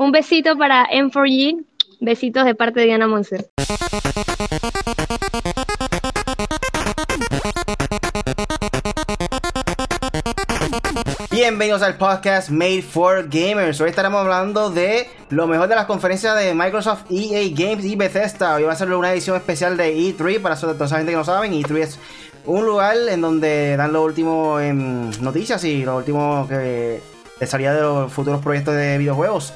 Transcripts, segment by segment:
Un besito para M4G. Besitos de parte de Diana Monser. Bienvenidos al podcast Made for Gamers. Hoy estaremos hablando de lo mejor de las conferencias de Microsoft, EA Games y Bethesda. Hoy va a ser una edición especial de E3 para toda esa gente que no saben. E3 es un lugar en donde dan lo último en noticias y lo último que salía de los futuros proyectos de videojuegos.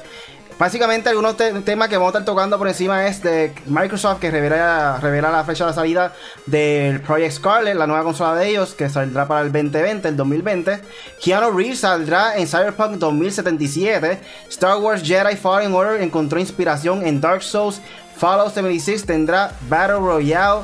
Básicamente, algunos temas que vamos a estar tocando por encima es de Microsoft, que revela, revela la fecha de salida del Project Scarlet, la nueva consola de ellos, que saldrá para el 2020, el 2020. Keanu Reeves saldrá en Cyberpunk 2077. Star Wars Jedi Fallen Order encontró inspiración en Dark Souls. Fallout 76 tendrá Battle Royale.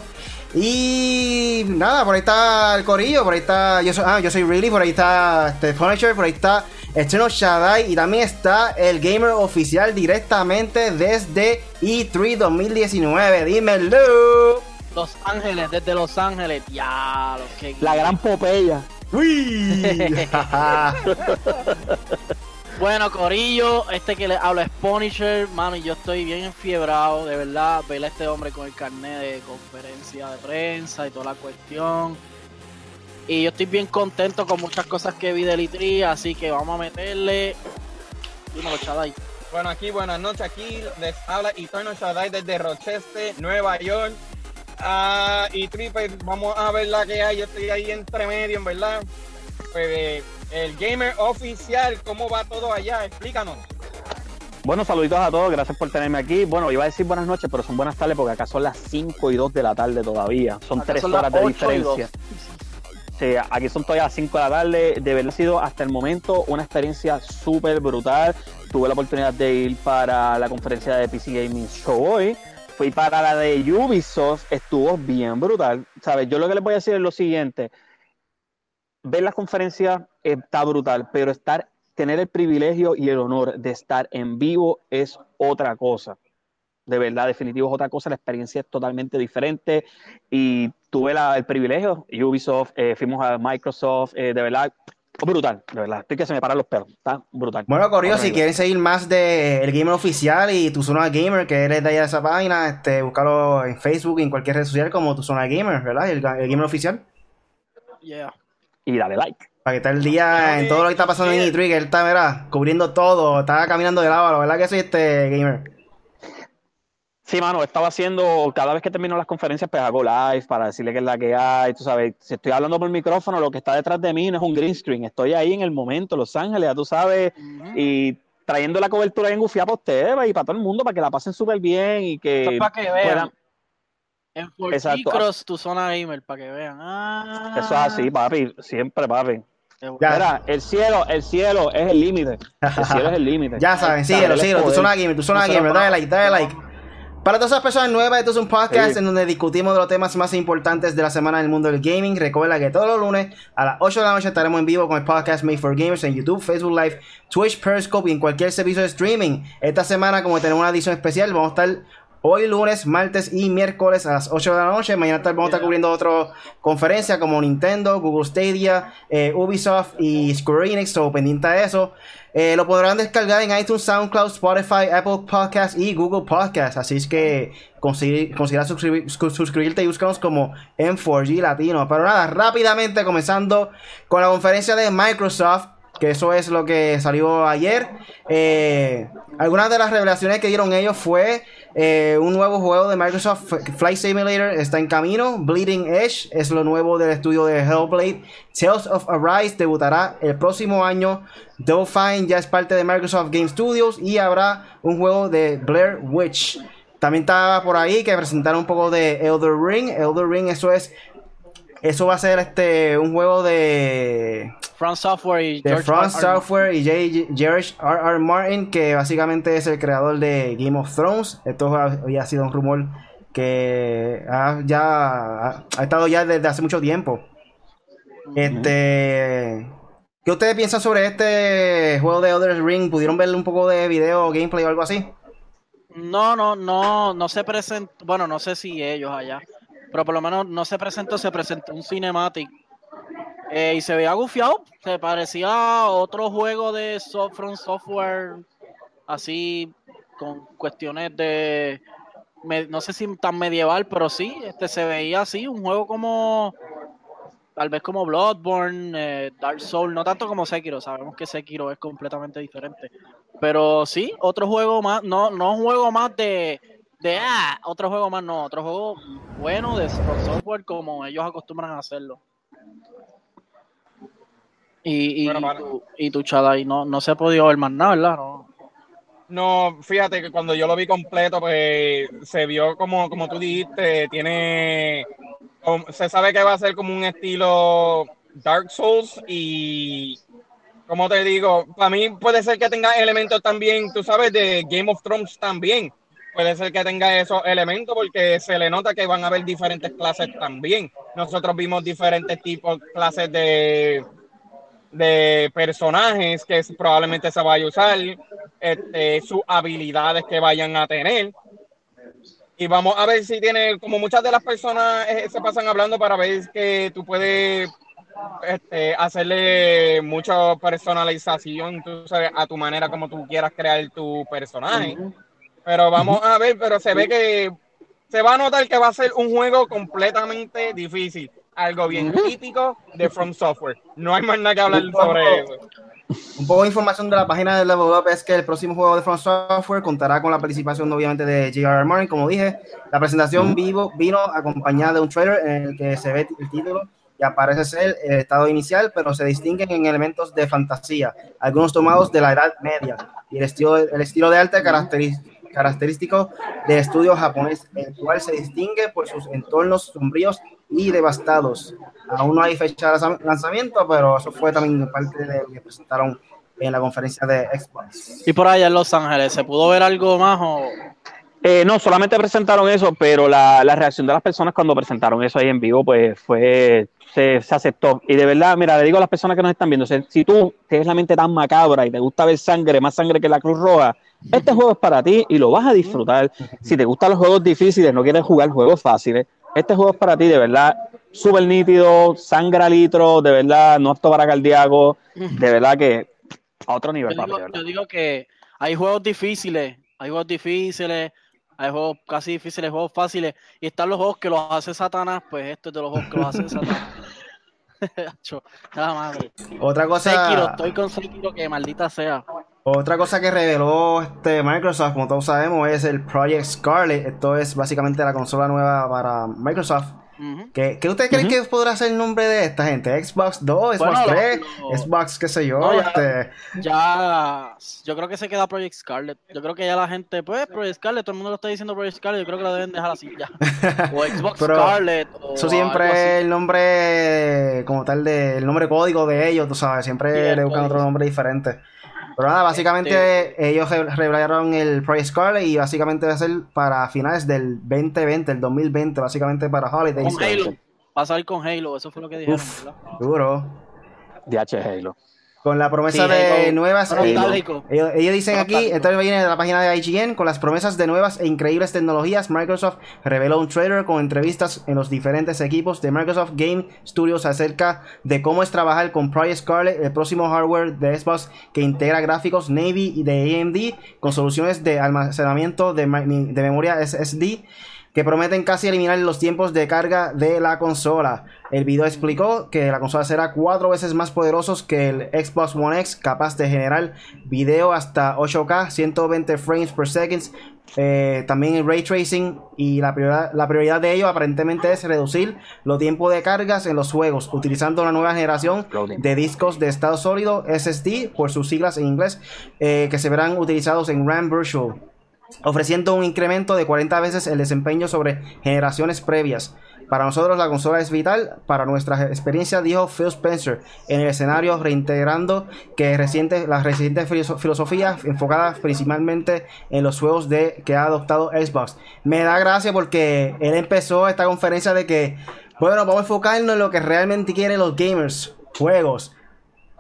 Y nada, por ahí está el corillo, por ahí está. Yo soy, ah, yo soy Really, por ahí está este Punisher, por ahí está Estreno Shaddai y también está el gamer oficial directamente desde E3 2019. Dímelo. Los Ángeles, desde Los Ángeles. Ya, lo que. La gran Popeya. Uy. bueno, Corillo, este que le hablo es Punisher, mano, yo estoy bien enfiebrado, de verdad, ver a este hombre con el carnet de conferencia de prensa y toda la cuestión y yo estoy bien contento con muchas cosas que vi de Litri, así que vamos a meterle. Bueno, aquí buenas noches. Aquí les habla Eternal Shaddai desde Rochester, Nueva York. Ah, y pues vamos a ver la que hay. Yo estoy ahí entre medio, en verdad. Pues, eh, el gamer oficial, ¿cómo va todo allá? Explícanos. Bueno, saluditos a todos, gracias por tenerme aquí. Bueno, iba a decir buenas noches, pero son buenas tardes porque acá son las 5 y 2 de la tarde todavía. Son 3 horas de diferencia aquí son todavía las 5 de la tarde. De verdad ha sido hasta el momento una experiencia súper brutal. Tuve la oportunidad de ir para la conferencia de PC Gaming Show hoy. Fui para la de Ubisoft, estuvo bien brutal. ¿Sabes? Yo lo que les voy a decir es lo siguiente. Ver la conferencia está brutal, pero estar, tener el privilegio y el honor de estar en vivo es otra cosa de verdad, definitivo es otra cosa, la experiencia es totalmente diferente y tuve el privilegio, Ubisoft, eh, fuimos a Microsoft, eh, de verdad, brutal, de verdad, estoy que se me paran los perros, está brutal. Bueno, Corio, si quieren seguir más de el gamer oficial y tu zona gamer, que eres de allá de esa página, este, búscalo en Facebook y en cualquier red social como tu zona gamer, ¿verdad? El, gamer oficial. Yeah. Y dale like. Para que esté el día en todo lo que está pasando en E3, que él está, ¿verdad? Cubriendo todo, está caminando de lado, ¿verdad que soy este gamer? Sí, mano, estaba haciendo, cada vez que termino las conferencias, pues hago live para decirle que es la que hay, tú sabes, si estoy hablando por el micrófono, lo que está detrás de mí no es un green screen, estoy ahí en el momento, Los Ángeles, ya tú sabes, y trayendo la cobertura en gufia para ustedes y para todo el mundo, para que la pasen súper bien y que... para que vean. En Cross, tu zona gamer, para que vean. Ah. Eso es así, papi, siempre, papi. Mira, el cielo, el cielo es el límite. El cielo es el límite. ya saben, síguelo, síguelo, tu zona gamer, tu zona gamer, dale like, dale like. Para todas las personas nuevas, esto es un podcast en donde discutimos de los temas más importantes de la semana en el mundo del gaming. Recuerda que todos los lunes a las 8 de la noche estaremos en vivo con el podcast Made for Gamers en YouTube, Facebook Live, Twitch, Periscope y en cualquier servicio de streaming. Esta semana, como tenemos una edición especial, vamos a estar hoy lunes, martes y miércoles a las 8 de la noche. Mañana vamos a estar cubriendo otra conferencia como Nintendo, Google Stadia, eh, Ubisoft y Square Enix, o pendiente de eso. Eh, lo podrán descargar en iTunes, SoundCloud, Spotify, Apple Podcasts y Google Podcasts. Así es que considera suscribirte y buscarnos como M4G Latino. Pero nada, rápidamente comenzando con la conferencia de Microsoft que eso es lo que salió ayer. Eh, algunas de las revelaciones que dieron ellos fue eh, un nuevo juego de Microsoft Flight Simulator está en camino. Bleeding Edge es lo nuevo del estudio de Hellblade. Tales of Arise debutará el próximo año. Dolphine ya es parte de Microsoft Game Studios y habrá un juego de Blair Witch. También estaba por ahí que presentaron un poco de Elder Ring. Elder Ring, eso es eso va a ser este un juego de Front Software y de George Software y George R. R. Martin que básicamente es el creador de Game of Thrones esto había sido un rumor que ya ha, estado ya desde hace mucho tiempo este ¿qué ustedes piensan sobre este juego de Elder Ring? ¿pudieron verle un poco de video gameplay o algo así? no no no no se presentó bueno no sé si ellos allá pero por lo menos no se presentó, se presentó un cinematic. Eh, y se veía gufiado, se parecía a otro juego de From Software así con cuestiones de no sé si tan medieval, pero sí, este se veía así, un juego como tal vez como Bloodborne, eh, Dark Souls, no tanto como Sekiro, sabemos que Sekiro es completamente diferente, pero sí, otro juego más, no, no un juego más de, de ah, otro juego más, no, otro juego bueno de software como ellos acostumbran a hacerlo. Y, y, tu, y tu y no, no se ha podido ver más nada, ¿verdad? No. No, fíjate que cuando yo lo vi completo, pues se vio como, como tú dijiste, tiene, se sabe que va a ser como un estilo Dark Souls y, como te digo, para mí puede ser que tenga elementos también, tú sabes, de Game of Thrones también. Puede ser que tenga esos elementos porque se le nota que van a haber diferentes clases también. Nosotros vimos diferentes tipos, clases de, de personajes que probablemente se vaya a usar, este, sus habilidades que vayan a tener. Y vamos a ver si tiene, como muchas de las personas eh, se pasan hablando para ver que tú puedes este, hacerle mucha personalización a tu manera como tú quieras crear tu personaje. Pero vamos a ver, pero se ve que se va a notar que va a ser un juego completamente difícil algo bien típico de From Software. No hay más nada que hablar sobre eso. Un poco de información de la página de Level Up es que el próximo juego de From Software contará con la participación obviamente de J.R.R. Martin, como dije. La presentación vivo vino acompañada de un trailer en el que se ve el título y aparece ser el estado inicial, pero se distinguen en elementos de fantasía, algunos tomados de la Edad Media y el estilo, el estilo de arte característico característico del estudio japonés, el cual se distingue por sus entornos sombríos y devastados. Aún no hay fecha de lanzamiento, pero eso fue también parte de lo que presentaron en la conferencia de Xbox. ¿Y por allá en Los Ángeles se pudo ver algo más o...? Eh, no, solamente presentaron eso, pero la, la, reacción de las personas cuando presentaron eso ahí en vivo, pues fue, se, se, aceptó. Y de verdad, mira, le digo a las personas que nos están viendo, si tú tienes la mente tan macabra y te gusta ver sangre, más sangre que la Cruz Roja, este juego es para ti y lo vas a disfrutar. Si te gustan los juegos difíciles, no quieres jugar juegos fáciles, este juego es para ti, de verdad, súper nítido, sangra litro, de verdad, no apto para cardíaco, de verdad que a otro nivel. Yo digo, yo digo que hay juegos difíciles, hay juegos difíciles, hay juegos casi difíciles, juegos fáciles, y están los juegos que los hace Satanás, pues esto es de los juegos que los hace Satanás. Nada. Otra cosa. estoy con Sekiro que maldita sea. Otra cosa que reveló este Microsoft, como todos sabemos, es el Project Scarlet. Esto es básicamente la consola nueva para Microsoft. ¿Qué, ustedes creen que podrá ser el nombre de esta gente? ¿Xbox 2, Xbox 3, Xbox qué sé yo? ya, este... ya, yo creo que se queda Project Scarlet. Yo creo que ya la gente, pues Project Scarlet, todo el mundo lo está diciendo Project Scarlet, yo creo que lo deben dejar así ya. O Xbox Scarlet. eso siempre es el nombre como tal de, el nombre código de ellos, tú sabes, siempre le buscan otro nombre diferente. Pero nada, básicamente este- ellos revelaron el Project Scarlet y básicamente va a ser para finales del 2020, el 2020, básicamente para Holidays. Con Halo. Va a salir con Halo, eso fue lo que dijeron. Uf, duro. DH Halo. Con la promesa de nuevas. ellos, dicen aquí, esto viene de la página de IGN, con las promesas de nuevas e increíbles tecnologías, Microsoft reveló un trailer con entrevistas en los diferentes equipos de Microsoft Game Studios acerca de cómo es trabajar con Project Scarlet, el próximo hardware de Xbox que integra gráficos Navy y de AMD con soluciones de almacenamiento de, de memoria SSD que prometen casi eliminar los tiempos de carga de la consola. El video explicó que la consola será cuatro veces más poderoso que el Xbox One X, capaz de generar video hasta 8K, 120 frames per second. Eh, también el ray tracing y la prioridad, la prioridad de ello aparentemente es reducir los tiempos de cargas en los juegos utilizando una nueva generación de discos de estado sólido SSD por sus siglas en inglés eh, que se verán utilizados en RAM Virtual ofreciendo un incremento de 40 veces el desempeño sobre generaciones previas. Para nosotros la consola es vital para nuestra experiencia, dijo Phil Spencer en el escenario, reintegrando que reciente, la reciente filosofía enfocada principalmente en los juegos de, que ha adoptado Xbox. Me da gracia porque él empezó esta conferencia de que, bueno, vamos a enfocarnos en lo que realmente quieren los gamers, juegos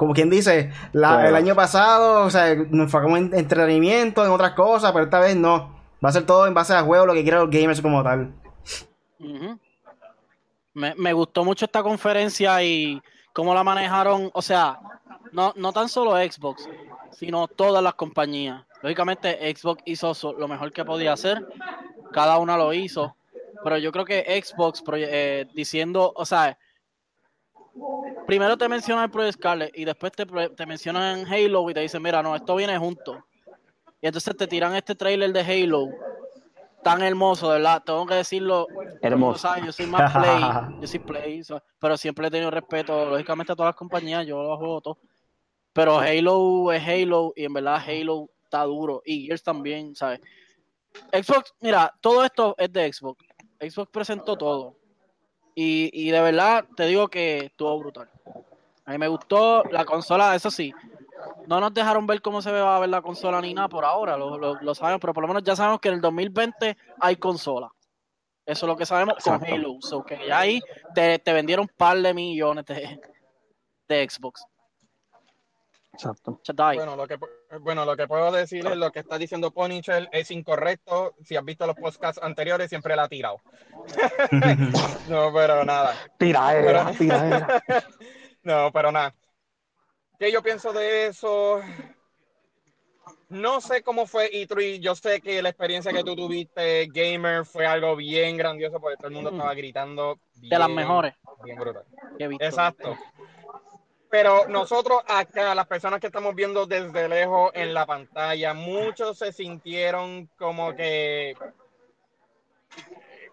como quien dice, el año pasado, o sea, nos enfocamos en entretenimiento, en otras cosas, pero esta vez no. Va a ser todo en base a juego, lo que quieran los gamers como tal. me, gustó mucho esta conferencia y cómo la manejaron, o sea, no, no tan solo Xbox, sino todas las compañías. Lógicamente Xbox hizo lo mejor que podía hacer, cada una lo hizo, pero yo creo que Xbox eh, diciendo, o sea, primero te mencionan el Project Scarlet y después te, te mencionan Halo y te dicen, mira, no, esto viene junto. Y entonces te tiran este trailer de Halo tan hermoso, de verdad. Tengo que decirlo. Hermoso. yo soy más play, yo soy play, pero siempre he tenido respeto, lógicamente, a todas las compañías, yo los voto. Pero Halo es Halo y en verdad Halo está duro. Y Gears también, ¿sabes? Xbox, mira, todo esto es de Xbox. Xbox presentó todo. Y, y de verdad te digo que estuvo brutal. A mí me gustó la consola, eso sí, no nos dejaron ver cómo se va a ver la consola ni nada por ahora, lo, sabemos, pero por lo menos ya sabemos que en el 2020 hay consola. Eso es lo que sabemos con Halo. So que ya ahí te, vendieron un par de millones de, de Xbox. Exacto. Bueno lo, que, bueno, lo que puedo decir es lo que está diciendo Ponychel es incorrecto. Si has visto los podcasts anteriores, siempre la ha tirado. no, pero nada. Tiraera, tiraera. no, pero nada. ¿Qué yo pienso de eso? No sé cómo fue E3. Yo sé que la experiencia que tú tuviste, gamer, fue algo bien grandioso porque todo el mundo estaba gritando. de las mejores. Bien brutal. Exacto. Pero nosotros acá, las personas que estamos viendo desde lejos en la pantalla, muchos se sintieron como que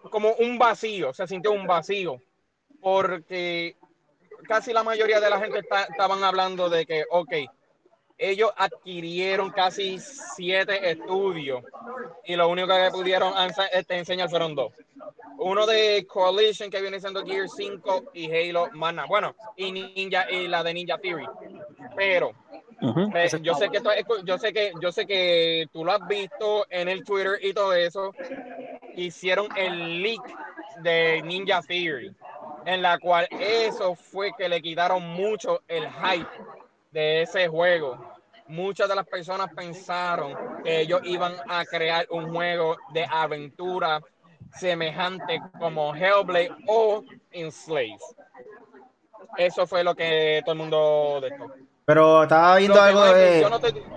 como un vacío, se sintió un vacío, porque casi la mayoría de la gente estaban hablando de que, ok, ellos adquirieron casi siete estudios y lo único que pudieron este, enseñar fueron dos. Uno de Coalition que viene siendo Gear 5 y Halo Mana. Bueno, y Ninja y la de Ninja Theory. Pero eh, yo sé que yo sé que yo sé que tú lo has visto en el Twitter y todo eso. Hicieron el leak de Ninja Theory en la cual eso fue que le quitaron mucho el hype de ese juego. Muchas de las personas pensaron que ellos iban a crear un juego de aventura semejante como Hellblade o Enslave. Eso fue lo que todo el mundo dejó. Pero estaba viendo algo de.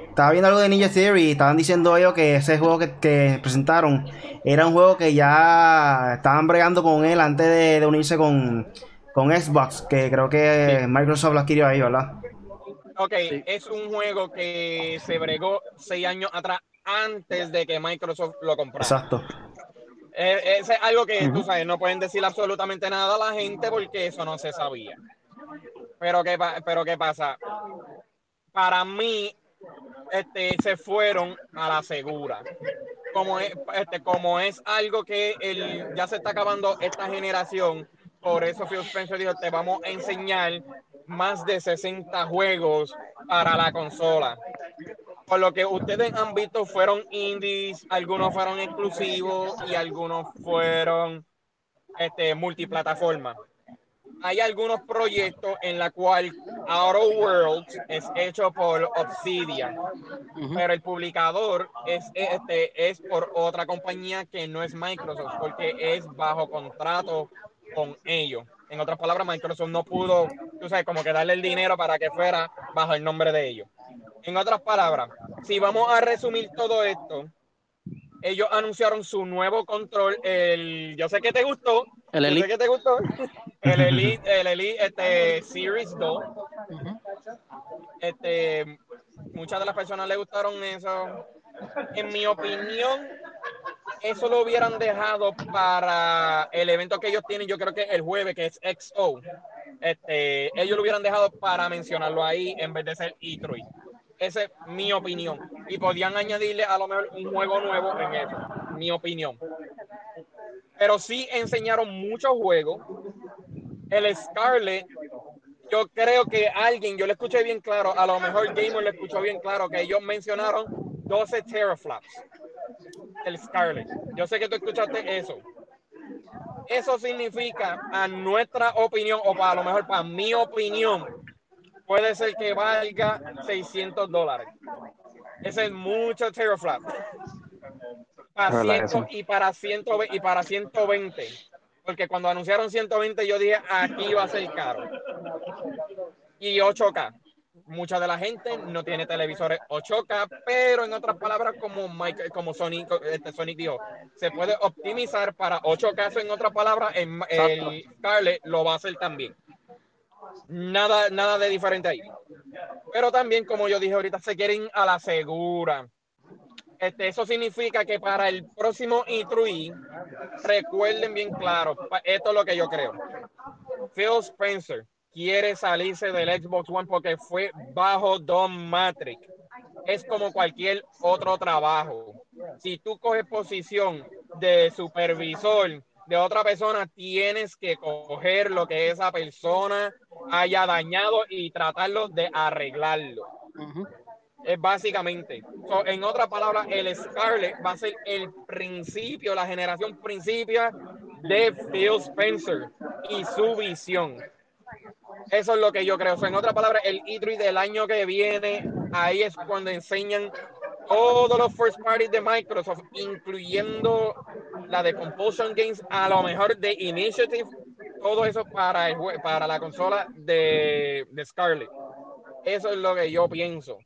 Estaba viendo algo de Ninja Theory. Estaban diciendo ellos que ese juego que, presentaron era un juego que ya estaban bregando con él antes de, unirse con, Xbox. Que creo que Microsoft lo adquirió ahí, ¿verdad? Ok, es un juego que se bregó seis años atrás antes de que Microsoft lo comprara. Exacto. Eh, es algo que tú sabes, no pueden decir absolutamente nada a la gente porque eso no se sabía. Pero ¿qué, pero ¿qué pasa? Para mí, este, se fueron a la segura. Como es, este, como es algo que el, ya se está acabando esta generación, por eso Phil Spencer dijo, te vamos a enseñar más de 60 juegos para la consola. Por lo que ustedes han visto fueron indies, algunos fueron exclusivos y algunos fueron este, multiplataforma hay algunos proyectos en la cual Outer Worlds es hecho por Obsidian, pero el publicador es, este, es por otra compañía que no es Microsoft, porque es bajo contrato con ellos. En otras palabras, Microsoft no pudo, tú sabes, como que darle el dinero para que fuera bajo el nombre de ellos. En otras palabras, si vamos a resumir todo esto, ellos anunciaron su nuevo control, el, yo sé que te gustó, el Elite. Yo sé que te gustó, el Elite, el Elite este, Series 2. Este, muchas de las personas le gustaron eso. En mi opinión, eso lo hubieran dejado para el evento que ellos tienen, yo creo que el jueves, que es XO. Este, ellos lo hubieran dejado para mencionarlo ahí en vez de ser E3. Esa es mi opinión. Y podían añadirle a lo mejor un juego nuevo en eso. Mi opinión. Pero sí enseñaron muchos juegos. El Scarlet, yo creo que alguien, yo le escuché bien claro, a lo mejor Gamer le escuchó bien claro que ellos mencionaron 12 teraflops. El Scarlet. Yo sé que tú escuchaste eso. Eso significa, a nuestra opinión, o para lo mejor para mi opinión, puede ser que valga 600 dólares. Ese es mucho teraflop. Para y para 120 y para 120. Porque cuando anunciaron 120 yo dije aquí va a ser caro. Y 8K. Mucha de la gente no tiene televisores 8K, pero en otras palabras, como Mike, como Sonic, este Sonic dijo, se puede optimizar para 8K. En otras palabras, el, el Scarlett lo va a hacer también. Nada, nada de diferente ahí. Pero también, como yo dije ahorita, se quieren a la segura. Este, eso significa que para el próximo E3, recuerden bien claro, esto es lo que yo creo. Phil Spencer quiere salirse del Xbox One porque fue bajo Don Matrix. Es como cualquier otro trabajo. Si tú coges posición de supervisor de otra persona, tienes que coger lo que esa persona haya dañado y tratarlo de arreglarlo. Es básicamente. en otras palabras, el Scarlet va a ser el principio, la generación principio de Phil Spencer y su visión. Eso es lo que yo creo. en otras palabras, el E3 del año que viene, ahí es cuando enseñan todos los first parties de Microsoft, incluyendo la de Compulsion Games, a lo mejor de Initiative, todo eso para, el, para la consola de, de Scarlet. Eso es lo que yo pienso.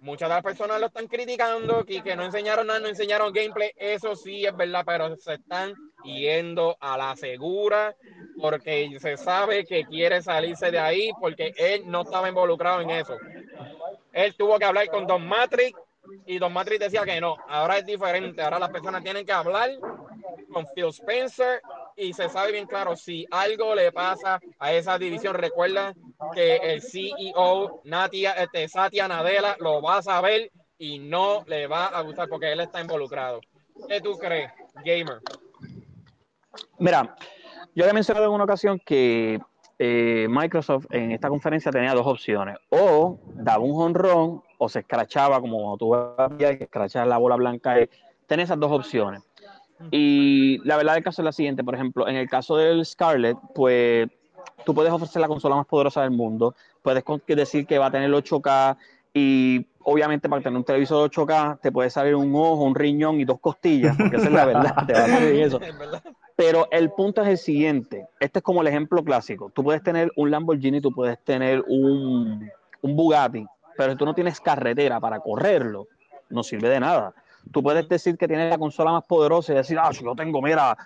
Muchas de las personas lo están criticando, que, que no enseñaron nada, no enseñaron gameplay. Eso sí es verdad, pero se están yendo a la segura porque se sabe que quiere salirse de ahí porque él no estaba involucrado en eso. Él tuvo que hablar con Don Matrix y Don Matrix decía que no. Ahora es diferente. Ahora las personas tienen que hablar con Phil Spencer y se sabe bien claro si algo le pasa a esa división. Recuerda que el CEO este, Satya Nadella lo va a saber y no le va a gustar porque él está involucrado. ¿Qué tú crees, gamer? Mira, yo he mencionado en una ocasión que eh, Microsoft en esta conferencia tenía dos opciones. O daba un honrón o se escrachaba como tú veías que escrachar la bola blanca. Tenía esas dos opciones. Y la verdad del caso es la siguiente, por ejemplo, en el caso del Scarlett, pues tú puedes ofrecer la consola más poderosa del mundo, puedes decir que va a tener 8K y obviamente para tener un televisor 8K te puede salir un ojo, un riñón y dos costillas, porque esa es la verdad, te va a salir eso. Pero el punto es el siguiente, este es como el ejemplo clásico, tú puedes tener un Lamborghini, tú puedes tener un, un Bugatti, pero si tú no tienes carretera para correrlo, no sirve de nada. Tú puedes decir que tienes la consola más poderosa y decir, ah, yo tengo, mira,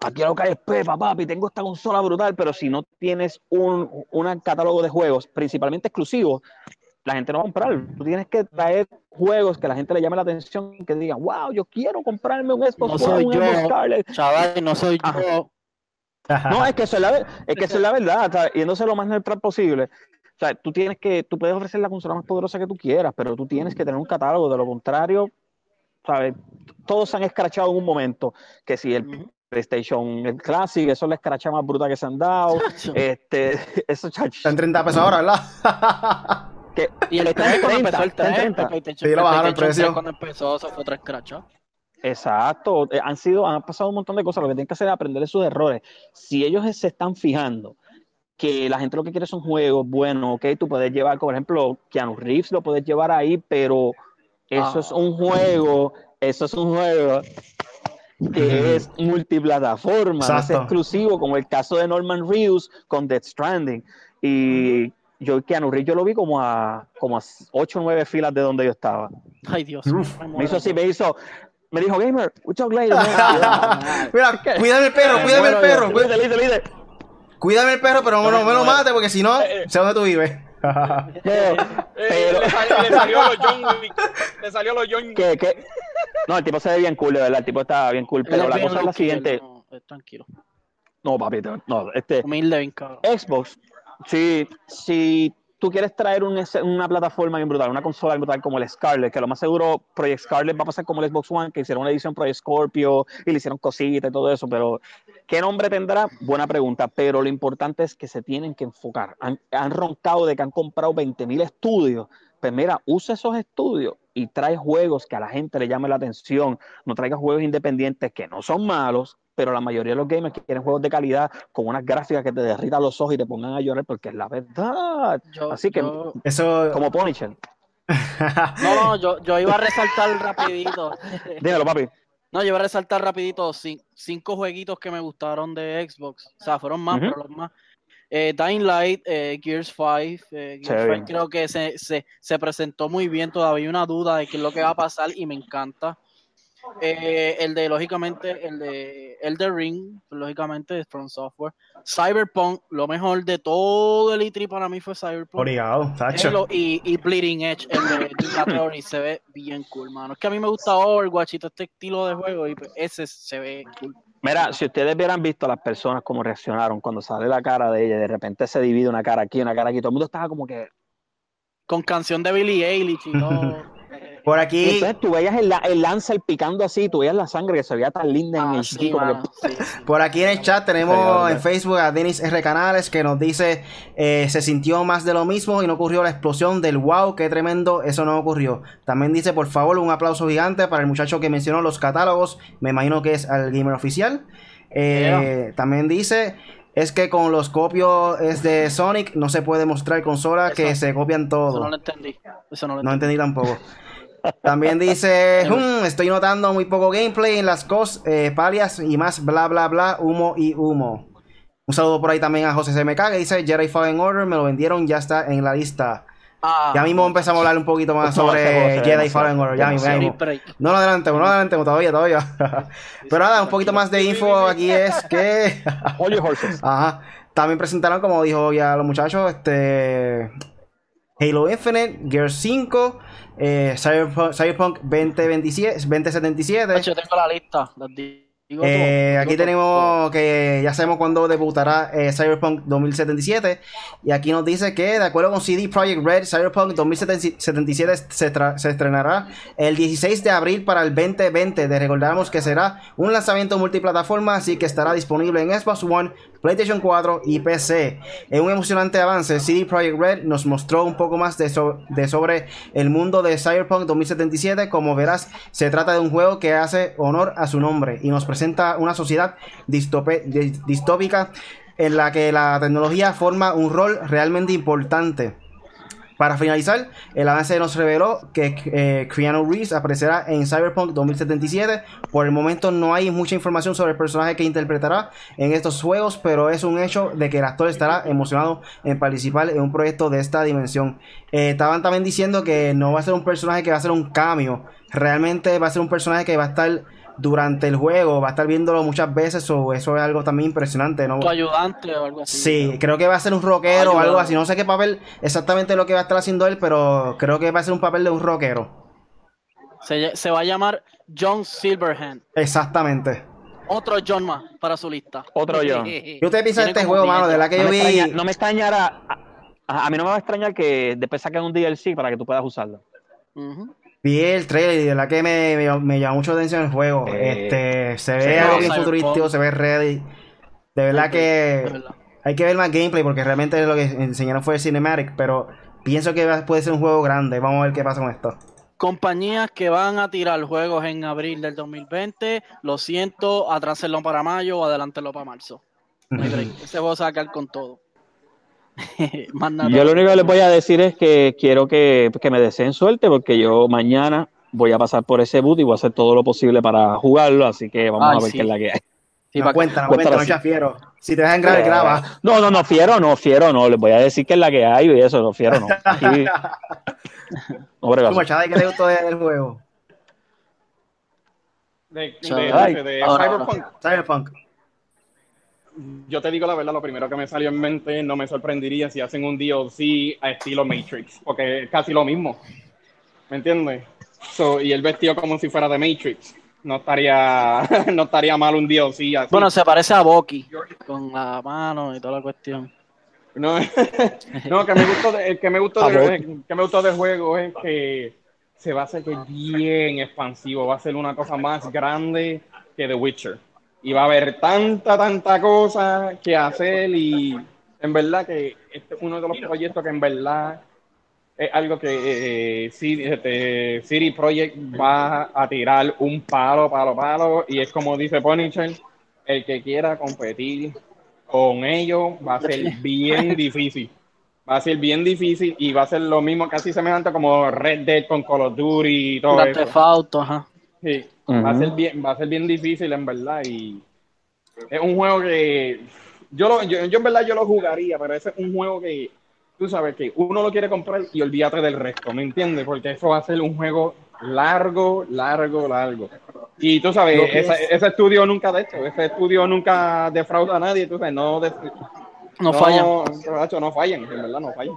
aquí lo que hay es Pepa, papi, tengo esta consola brutal, pero si no tienes un, un catálogo de juegos, principalmente exclusivos, la gente no va a comprar. Tú tienes que traer juegos que la gente le llame la atención, que digan, wow, yo quiero comprarme un Xbox no soy yo, Chaval, no soy yo. No, es que eso es la, es que eso es la verdad, yéndose lo más neutral posible. O sea, tú tienes que, tú puedes ofrecer la consola más poderosa que tú quieras, pero tú tienes que tener un catálogo, de lo contrario, ¿sabes? Todos se han escrachado en un momento, que si el PlayStation Classic, eso es la escracha más bruta que se han dado, este, eso, chacho. Está en 30 pesos ahora, ¿verdad? y el 3 cuando empezó el 3, sí, lo bajaron el precio. cuando empezó, eso fue otra escracha. Exacto, eh, han sido, han pasado un montón de cosas, lo que tienen que hacer es aprender de sus errores. Si ellos se están fijando que la gente lo que quiere son juegos buenos, ok, tú puedes llevar, por ejemplo, Keanu Reeves lo puedes llevar ahí, pero eso es un juego, eso es un juego que es multiplataforma, es exclusivo, como el caso de Norman Reedus con Death Stranding. Y yo Keanu Reeves yo lo vi como a como a 8 o 9 filas de donde yo estaba. Ay, Dios. Me hizo así, me hizo me dijo, gamer, we talk later. Mira, cuídame el perro, cuídame el perro. Cuídame el perro, pero no, me lo mate porque si no, eh, eh. sé dónde tú vives. Eh, pero... le, salió, los John Le salió los John ¿Qué, qué? No, el tipo se ve bien cool, de verdad. El tipo está bien cool. Pero la cosa es la siguiente. No, tranquilo. No, papi, no, este. Humilde, bien Xbox si, si tú quieres traer una plataforma bien brutal, una consola bien brutal como el Scarlet, que lo más seguro Project Scarlet va a pasar como el Xbox One, que hicieron una edición Project Scorpio y le hicieron cositas y todo eso, pero ¿qué nombre tendrá? Buena pregunta, pero lo importante es que se tienen que enfocar. Han, han roncado de que han comprado 20.000 estudios, pues mira, usa esos estudios y trae juegos que a la gente le llame la atención, no traiga juegos independientes que no son malos, pero la mayoría de los gamers quieren juegos de calidad con unas gráficas que te derritan los ojos y te pongan a llorar porque es la verdad. Así que, eso... como Punisher. no, no, yo, yo iba a resaltar rapidito. Dímelo, papi. No, yo iba a resaltar rapidito cinco jueguitos que me gustaron de Xbox. O sea, fueron más, pero los más. Eh, Dying Light, eh, Gears 5, eh, Gears 5 creo que se, se, se, presentó muy bien, todavía una duda de qué es lo que va a pasar y me encanta. Eh, el de, lógicamente, el de Elder Ring, lógicamente, de From Software. Cyberpunk, lo mejor de todo el E3 para mí fue Cyberpunk. Obligado, y, y, Bleeding Edge, el de se ve bien cool, mano. Es que a mí me gusta Overwatch y todo este estilo de juego, y pues ese se ve cool. Mira, si ustedes hubieran visto a las personas cómo reaccionaron cuando sale la cara de ella, de repente se divide una cara aquí, una cara aquí, todo el mundo estaba como que. Con canción de Billie Eilish y todo. Por aquí. Entonces tú veías el, el Lancer picando así, tú veías la sangre que se veía tan linda en ah, el sí, Por aquí en el chat tenemos en Facebook a Denis R. Canales que nos dice: eh, Se sintió más de lo mismo y no ocurrió la explosión del wow, qué tremendo, eso no ocurrió. También dice: Por favor, un aplauso gigante para el muchacho que mencionó los catálogos. Me imagino que es el gamer oficial. Eh, también dice: es que con los copios es de Sonic no se puede mostrar consola que se copian todo. Eso no lo entendí. Eso no, lo entendí. no entendí tampoco. También dice, hmm, estoy notando muy poco gameplay en las cosas, eh, palias y más bla bla bla, humo y humo. Un saludo por ahí también a José CMK que dice Jedi Fallen Order, me lo vendieron, ya está en la lista. Ah, ya mismo empezamos a hablar un poquito más sobre Jedi Fallen Order. Ya mismo, No lo adelantemos, no lo adelantemos todavía, todavía. Pero nada, un poquito más de info aquí es que. Ajá. También presentaron, como dijo ya los muchachos, este. Halo Infinite, Gear 5, eh, Cyberpunk, 2027, 2077. Yo tengo la lista, eh, aquí tenemos que ya sabemos cuándo debutará eh, Cyberpunk 2077 y aquí nos dice que de acuerdo con CD Projekt Red Cyberpunk 2077 se, se, estrenará el 16 de abril para el 2020 de recordamos que será un lanzamiento multiplataforma así que estará disponible en Xbox One PlayStation 4 y PC. En un emocionante avance, CD Projekt Red nos mostró un poco más de, de, sobre el mundo de Cyberpunk 2077. Como verás, se trata de un juego que hace honor a su nombre y nos presenta una sociedad distópica en la que la tecnología forma un rol realmente importante. Para finalizar, el avance nos reveló que eh, Keanu Reeves aparecerá en Cyberpunk 2077. Por el momento no hay mucha información sobre el personaje que interpretará en estos juegos, pero es un hecho de que el actor estará emocionado en participar en un proyecto de esta dimensión. Eh, estaban también diciendo que no va a ser un personaje que va a ser un cambio, realmente va a ser un personaje que va a estar durante el juego, va a estar viéndolo muchas veces o eso es algo también impresionante, ¿no? Tu ayudante o algo así. Sí, creo que va a ser un rockero o algo así, no sé qué papel exactamente lo que va a estar haciendo él, pero creo que va a ser un papel de un rockero. Se, va a llamar John Silverhand. Exactamente. Otro John más para su lista. Otro John. ¿Qué usted piensa de este juego, mano? De la que yo vi. no me extrañará. A, mí no me va a extrañar que después saquen un DLC para que tú puedas usarlo. Vi el trailer y de la que me, me, llama mucho atención el juego. Eh, este, se ve algo bien futurístico, se ve ready. De verdad que hay que ver más gameplay porque realmente lo que enseñaron fue el cinematic, pero pienso que puede ser un juego grande. Vamos a ver qué pasa con esto. Compañías que van a tirar juegos en abril del 2020, lo siento, atrasenlo para mayo o adelantenlo para marzo. Ese juego se va a sacar con todo. yo lo único que les voy a decir es que quiero que, me deseen suerte porque yo mañana voy a pasar por ese boot y voy a hacer todo lo posible para jugarlo, así que vamos a ver qué es la que hay. Sí, no, cuenta, no cuenta, no fiero. Si te dejan grabar, eh, graba. No, no, no, fiero no, fiero no. Les voy a decir que es la que hay y eso, no, fiero no. ¿Cómo ¿qué te gustó del juego? De, de, de, Cyberpunk. Cyberpunk yo te digo la verdad, lo primero que me salió en mente, no me sorprendería si hacen un DLC a estilo Matrix, porque es casi lo mismo. ¿Me entiendes? y el vestido como si fuera de Matrix. No estaría, no estaría mal un DLC así. Bueno, se parece a Bucky, con la mano y toda la cuestión. No, no que me gustó, de, que me gustó de, que me gustó del juego es que se va a hacer bien expansivo, va a ser una cosa más grande que The Witcher y va a haber tanta, tanta cosa que hacer y en verdad que este es uno de los proyectos que en verdad es algo que eh, este, City Project va a tirar un palo, palo, palo y es como dice Punisher, el que quiera competir con ellos va a ser bien difícil. Va a ser bien difícil y va a ser lo mismo, casi semejante como Red Dead con Call of Duty y todo eso. ajá. Sí, va, a ser bien, va a ser bien difícil en verdad y es un juego que yo, lo, yo, en verdad yo lo jugaría, pero ese es un juego que tú sabes que uno lo quiere comprar y olvídate del resto, ¿me entiendes? Porque eso va a ser un juego largo, largo, largo. Y tú sabes, ese, estudio nunca de esto, ese estudio nunca defrauda a nadie, tú sabes, no, no, fallan. No fallan, en verdad no fallan.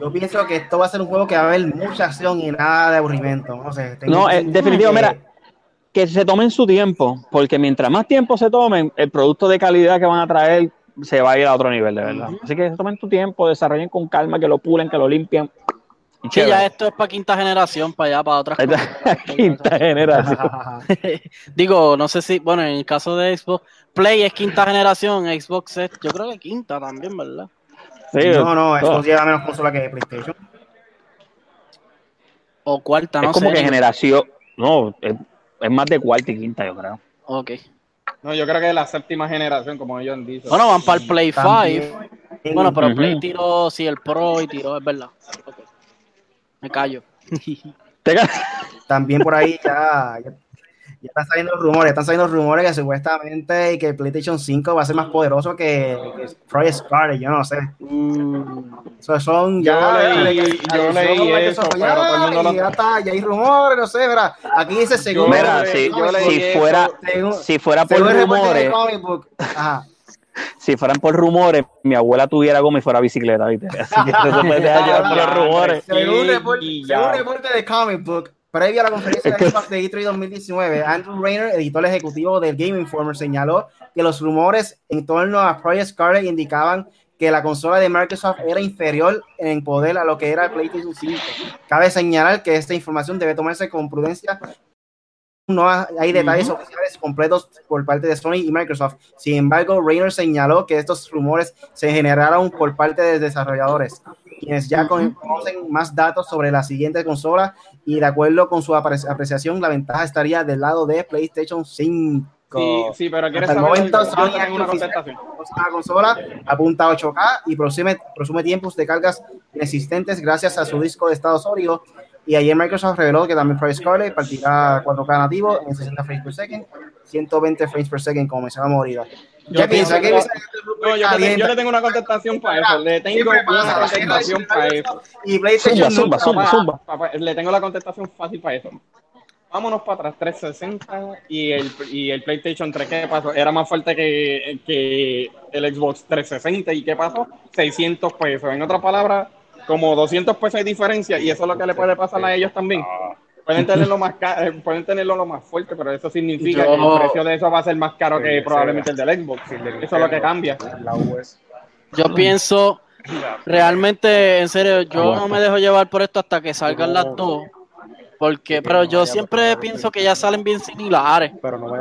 Yo pienso que esto va a ser un juego que va a haber mucha acción y nada de aburrimiento. No, sé, no eh, definitivo, mira, que se tomen su tiempo, porque mientras más tiempo se tomen, el producto de calidad que van a traer se va a ir a otro nivel, de verdad. Así que se tomen tu tiempo, desarrollen con calma, que lo pulen, que lo limpian. Sí, ya esto es para quinta generación, para allá, para otras cosas. quinta generación. Digo, no sé si, bueno, en el caso de Xbox, Play es quinta generación, Xbox es, yo creo que quinta también, ¿verdad? Sí, no, no, Xbox lleva menos consola que PlayStation. O cuarta, no es como que generación, no, es, más de cuarta y quinta, yo creo. Ok. No, yo creo que es la séptima generación, como ellos han dicho. Bueno, van para el Play 5. Bueno, pero Play tiró, sí, el Pro y tiró, es verdad. Me callo. También por ahí ya, ya, están saliendo rumores, están saliendo rumores que supuestamente que el PlayStation 5 va a ser más poderoso que, que Project Scarlet, yo no sé. Mm. Eso son ya. Yo leí, yo leí eso, pero todo el mundo ya está, ya hay rumores, no sé, ¿verdad? Aquí dice según. Mira, si, si, fuera, si fuera por rumores. Ajá si fueran por rumores, mi abuela tuviera goma y fuera bicicleta, ¿viste? Así que eso puede dejar por rumores. Según reporte, de Comic Book, previo a la conferencia de Xbox de E3 2019, Andrew Rayner, editor ejecutivo del Game Informer, señaló que los rumores en torno a Project Scarlet indicaban que la consola de Microsoft era inferior en poder a lo que era el PlayStation 5. Cabe señalar que esta información debe tomarse con prudencia no hay detalles oficiales completos por parte de Sony y Microsoft. Sin embargo, Rainer señaló que estos rumores se generaron por parte de desarrolladores, quienes ya conocen más datos sobre la siguiente consola y de acuerdo con su apreciación, la ventaja estaría del lado de PlayStation 5. Sí, sí, pero Hasta el momento, Sony una La consola apunta a 8K y presume, presume tiempos de cargas inexistentes gracias a su disco de estado sólido y ayer Microsoft reveló que también Project Scarlet partirá 4K nativo en 60 frames per second, 120 frames per second, como mencionamos ahorita. Yo pienso que no, yo, le, yo, le tengo una contestación para eso. Le tengo una contestación para eso. Y PlayStation zumba, zumba, zumba, Le tengo la contestación fácil para eso. Vámonos para atrás, 360 y el, y el PlayStation 3, ¿qué pasó? Era más fuerte que, que el Xbox 360 y ¿qué pasó? 600 pesos. En otras palabras, como 200 pesos de diferencia y eso es lo que le puede pasar a ellos también. Pueden tenerlo más eh, pueden tenerlo lo más fuerte, pero eso significa que el precio de eso va a ser más caro que probablemente el del Xbox. Eso es lo que cambia. Yo pienso, realmente, en serio, yo no me dejo llevar por esto hasta que salgan las dos. Porque, pero yo siempre pienso que ya salen bien similares.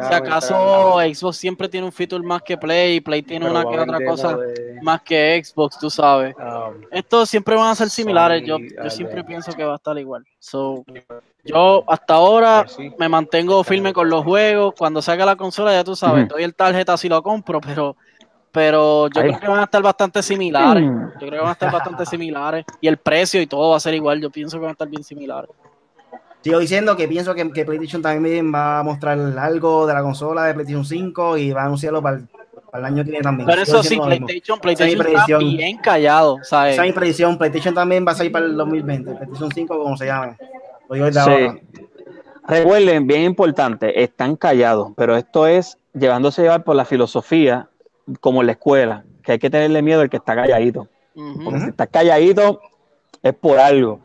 si acaso Xbox siempre tiene un feature más que Play, Play tiene una que otra cosa más que Xbox, tú sabes. Um, Estos siempre van a ser similares. Yo, yo siempre pienso que va a estar igual. So, yo hasta ahora pues me mantengo firme con los juegos. Cuando salga la consola, ya tú sabes, doy el tarjeta si lo compro, pero pero yo creo que van a estar bastante similares. Yo creo que van a estar bastante similares. Y el precio y todo va a ser igual. Yo pienso que van a estar bien similares. Sigo diciendo que pienso que, PlayStation también va a mostrar algo de la consola de PlayStation 5 y va a anunciarlo para el, año que viene también. Pero eso sí, PlayStation, PlayStation está bien callado. Esa es mi predicción. PlayStation también va a salir para el 2020. PlayStation 5, como se llame. Lo digo ahora. Recuerden, bien importante, están callados, pero esto es llevándose a llevar por la filosofía, como en la escuela, que hay que tenerle miedo al que está calladito. Porque si está calladito, es por algo.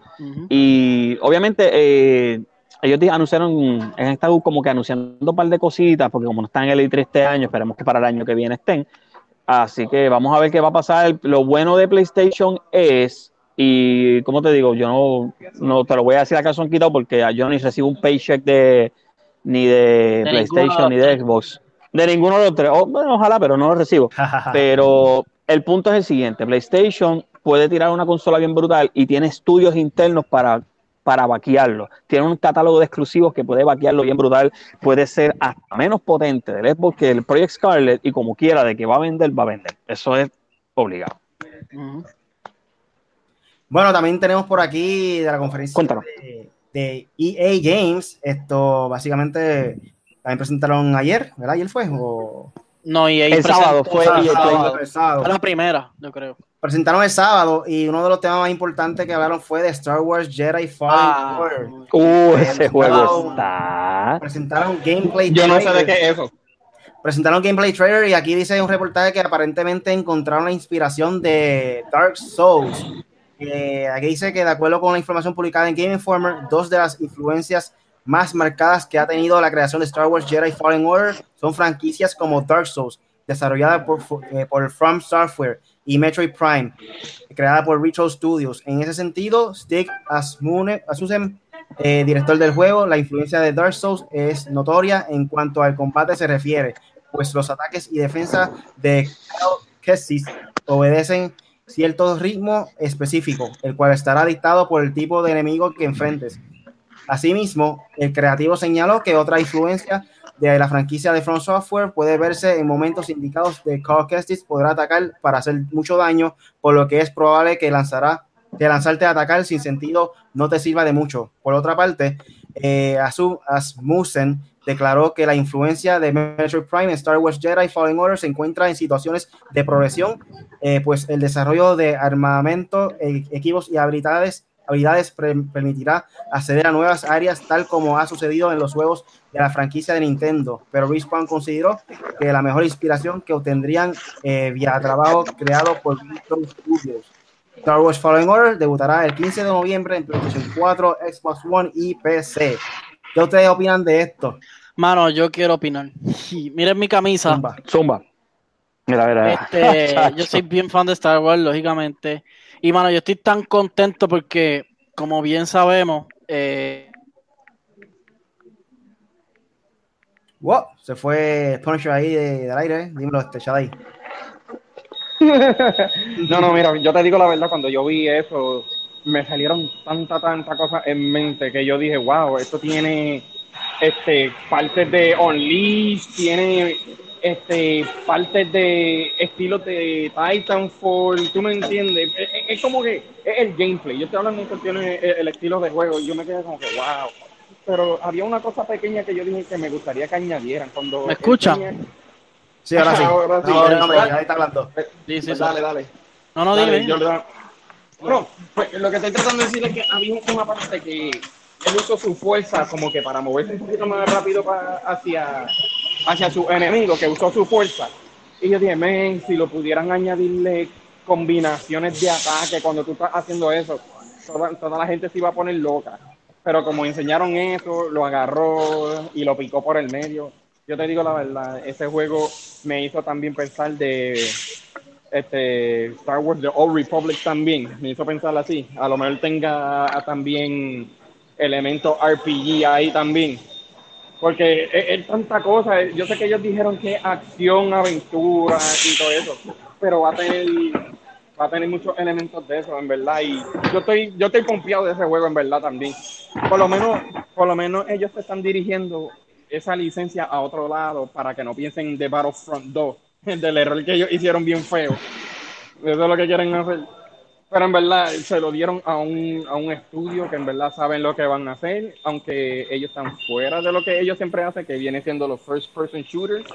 Y obviamente eh, ellos anunciaron, han estado como que anunciando un par de cositas, porque como no están en el E3 este año, esperemos que para el año que viene estén. Así que vamos a ver qué va a pasar. Lo bueno de PlayStation es, y como te digo, yo no, no te lo voy a decir acá son quitado porque yo ni recibo un paycheck de ni de, PlayStation ni de Xbox. De ninguno de los tres. bueno, ojalá, pero no lo recibo. pero el punto es el siguiente: PlayStation puede tirar una consola bien brutal y tiene estudios internos para, para vaquearlo. Tiene un catálogo de exclusivos que puede vaquearlo bien brutal. Puede ser hasta menos potente del Xbox que el Project Scarlet y como quiera de que va a vender, va a vender. Eso es obligado. Bueno, también tenemos por aquí de la conferencia de, EA Games. Esto básicamente también presentaron ayer, ¿verdad? ¿Ayer fue? O... No, y el sábado fue el sábado. la primera, yo creo. Presentaron el sábado y uno de los temas más importantes que hablaron fue de Star Wars Jedi Fallen ah, Order. Uh, ese juego está. Presentaron gameplay. Yo no sé de qué es eso. Presentaron gameplay trailer y aquí dice un reportaje que aparentemente encontraron la inspiración de Dark Souls. Eh, aquí dice que de acuerdo con la información publicada en Game Informer, dos de las influencias más marcadas que ha tenido la creación de Star Wars Jedi Fallen Order son franquicias como Dark Souls, desarrollada por, eh, por From Software, y Metroid Prime, creada por Retro Studios. En ese sentido, Stick Asusen, eh, director del juego, la influencia de Dark Souls es notoria en cuanto al combate se refiere, pues los ataques y defensa de Kessis obedecen cierto ritmo específico, el cual estará dictado por el tipo de enemigo que enfrentes. Asimismo, el creativo señaló que otra influencia de la franquicia de Front Software puede verse en momentos indicados de Call Kestis podrá atacar para hacer mucho daño, por lo que es probable que lanzará que lanzarte a atacar sin sentido no te sirva de mucho. Por otra parte, eh, Asmussen declaró que la influencia de Metroid Prime, Star Wars Jedi Fallen Order se encuentra en situaciones de progresión, eh, pues el desarrollo de armamento, e-, equipos y habilidades habilidades permitirá acceder a nuevas áreas tal como ha sucedido en los juegos de la franquicia de Nintendo, pero Respawn consideró que la mejor inspiración que obtendrían eh, vía trabajo creado por Victor Studios. Star Wars Fallen Order debutará el 15 de noviembre en PlayStation 4, Xbox One y PC. ¿Qué ustedes opinan de esto? Mano, yo quiero opinar. Miren mi camisa. Zumba. Zumba. Mira, mira. Este, yo soy bien fan de Star Wars, lógicamente. Y mano, yo estoy tan contento porque, como bien sabemos, eh... wow, se fue Punisher ahí del aire, dímelo, este ahí. no, no, mira, yo te digo la verdad, cuando yo vi eso, me salieron tanta, tanta cosa en mente que yo dije, wow, esto tiene este partes de Unleashed, tiene este, partes de estilos de Titanfall, tú me entiendes, es, como que es el gameplay, yo estoy hablando en cuestiones el, estilo de juego y yo me quedé como que wow, pero había una cosa pequeña que yo dije que me gustaría que añadieran cuando... ¿Me escuchan? Sí, ahora sí. Ahora sí. ahí está hablando. Sí, sí, pues dale, dale. No, no, dime. Bueno, pues lo que estoy tratando de decir es que había una parte que él usó su fuerza como que para moverse un poquito más rápido para, hacia hacia su enemigo que usó su fuerza. Y yo dije, men, si lo pudieran añadirle combinaciones de ataque cuando tú estás haciendo eso, toda, la gente se iba a poner loca. Pero como enseñaron eso, lo agarró y lo picó por el medio. Yo te digo la verdad, ese juego me hizo también pensar de este Star Wars The Old Republic también. Me hizo pensar así. A lo mejor tenga también elementos RPG ahí también porque es, tanta cosa. Yo sé que ellos dijeron que acción, aventura y todo eso, pero va a tener va a tener muchos elementos de eso, en verdad. Y yo estoy yo estoy confiado de ese juego, en verdad, también. Por lo menos por lo menos ellos se están dirigiendo esa licencia a otro lado para que no piensen de Battlefront 2, del error que ellos hicieron bien feo. Eso es lo que quieren hacer. Pero en verdad se lo dieron a un, a un estudio que en verdad saben lo que van a hacer, aunque ellos están fuera de lo que ellos siempre hacen, que viene siendo los first person shooters.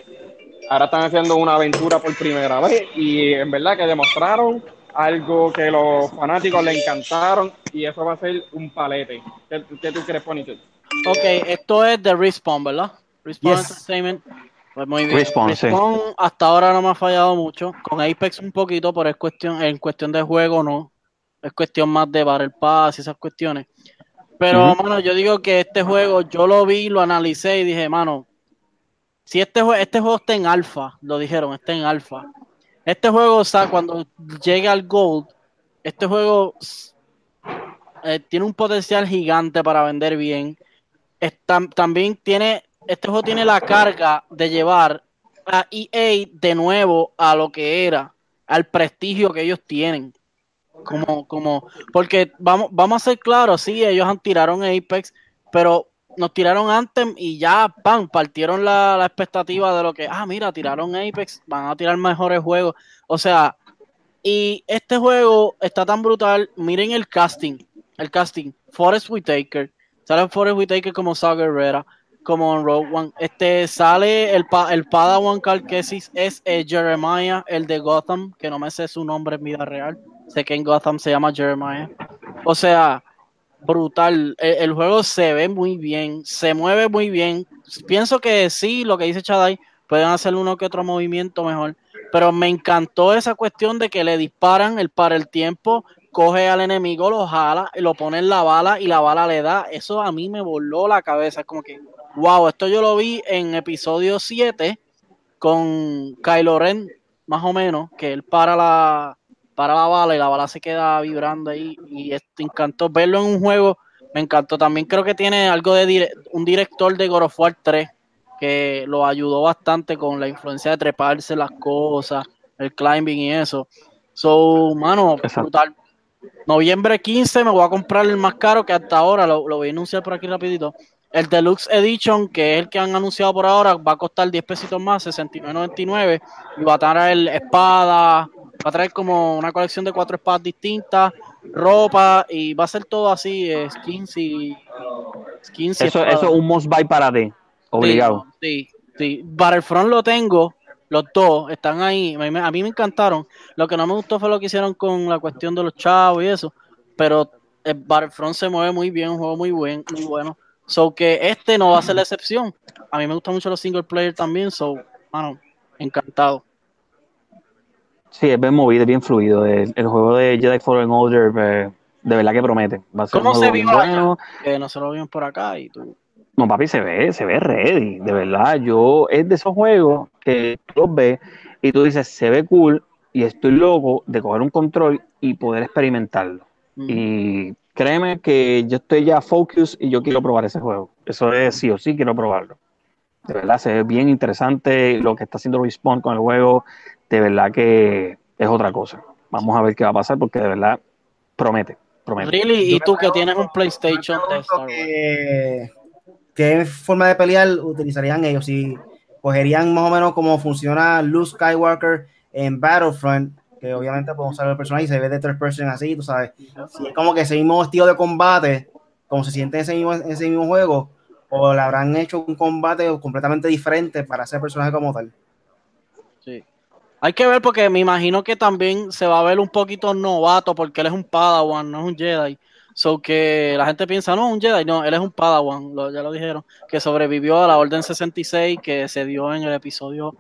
Ahora están haciendo una aventura por primera vez y en verdad que demostraron algo que los fanáticos le encantaron y eso va a ser un palete. ¿Qué, tú crees, Ponytail? Ok, esto es de Respawn, ¿verdad? Respawn Entertainment. Pues muy bien. Respawn, hasta ahora no me ha fallado mucho. Con Apex un poquito, pero es cuestión, en cuestión de juego no. Es cuestión más de Battle Pass y esas cuestiones. Pero, mano, yo digo que este juego, yo lo vi, lo analicé y dije, mano, si este, este juego está en alfa, lo dijeron, está en alfa. Este juego, o sea, cuando llegue al Gold, este juego eh, tiene un potencial gigante para vender bien. también tiene este juego tiene la carga de llevar a EA de nuevo a lo que era, al prestigio que ellos tienen. Como, como, porque vamos, vamos a ser claros, sí, ellos tiraron Apex, pero nos tiraron Anthem y ya, ¡pam! partieron la, la, expectativa de lo que, ah, mira, tiraron Apex, van a tirar mejores juegos. O sea, y este juego está tan brutal, miren el casting, el casting, Forest Whitaker, sale Forest Whitaker como Saw Guerrera, como en Rogue One. Este sale el, pa, el Padawan Calquesis es eh, Jeremiah, el de Gotham, que no me sé su nombre en vida real. Sé que en Gotham se llama Jeremiah. O sea, brutal. El, juego se ve muy bien, se mueve muy bien. Pienso que sí, lo que dice Chadai, pueden hacer uno que otro movimiento mejor. Pero me encantó esa cuestión de que le disparan el para el tiempo, coge al enemigo, lo jala, lo pone en la bala y la bala le da. Eso a mí me voló la cabeza. Es como que, wow, esto yo lo vi en episodio 7 con Kylo Ren, más o menos, que él para la, para la bala y la bala se queda vibrando ahí. Y esto encantó verlo en un juego. Me encantó. También creo que tiene algo de un director de God of War 3 que lo ayudó bastante con la influencia de treparse las cosas, el climbing y eso. So, mano, brutal. Noviembre 15 me voy a comprar el más caro que hasta ahora, lo, voy a anunciar por aquí rapidito. El Deluxe Edition, que es el que han anunciado por ahora, va a costar 10 pesitos más, 69.99. Y va a traer espada, va a traer como una colección de cuatro espadas distintas, ropa, y va a ser todo así, eh, skins y... Skins eso, eso es un must buy para ti, obligado. Sí, sí. Battlefront lo tengo, los dos están ahí. A mí me encantaron. Lo que no me gustó fue lo que hicieron con la cuestión de los chavos y eso. Pero el Battlefront se mueve muy bien, un juego muy, buen, muy bueno. So que este no va a ser la excepción. A mí me gustan mucho los single player también. So, bueno, encantado. Sí, es bien movido, es bien fluido. El, juego de Jedi Fallen Order, eh, de verdad que promete. Va a ser ¿Cómo se vio? Que no se lo vimos por acá y tú. No, papi, se ve, se ve ready, de verdad. Yo, es de esos juegos que tú los ves y tú dices, se ve cool y estoy loco de coger un control y poder experimentarlo. Y créeme que yo estoy ya focus y yo quiero probar ese juego. Eso es sí o sí, quiero probarlo. De verdad, se ve bien interesante lo que está haciendo Respawn con el juego. De verdad que es otra cosa. Vamos a ver qué va a pasar porque de verdad promete. promete. Really? ¿Y tú que tienes un PlayStation de Star Wars? ¿qué forma de pelear utilizarían ellos? Si cogerían más o menos cómo funciona Luke Skywalker en Battlefront, que obviamente podemos usar el personaje y se ve de tres person así, tú sabes. Si es como que ese mismo estilo de combate, como se siente en ese mismo, ese mismo juego, o le habrán hecho un combate completamente diferente para ese personaje como tal. Sí. Hay que ver porque me imagino que también se va a ver un poquito novato porque él es un Padawan, no es un Jedi. So que la gente piensa, no, un Jedi, no, él es un Padawan, ya lo dijeron, que sobrevivió a la Orden 66 que se dio en el episodio,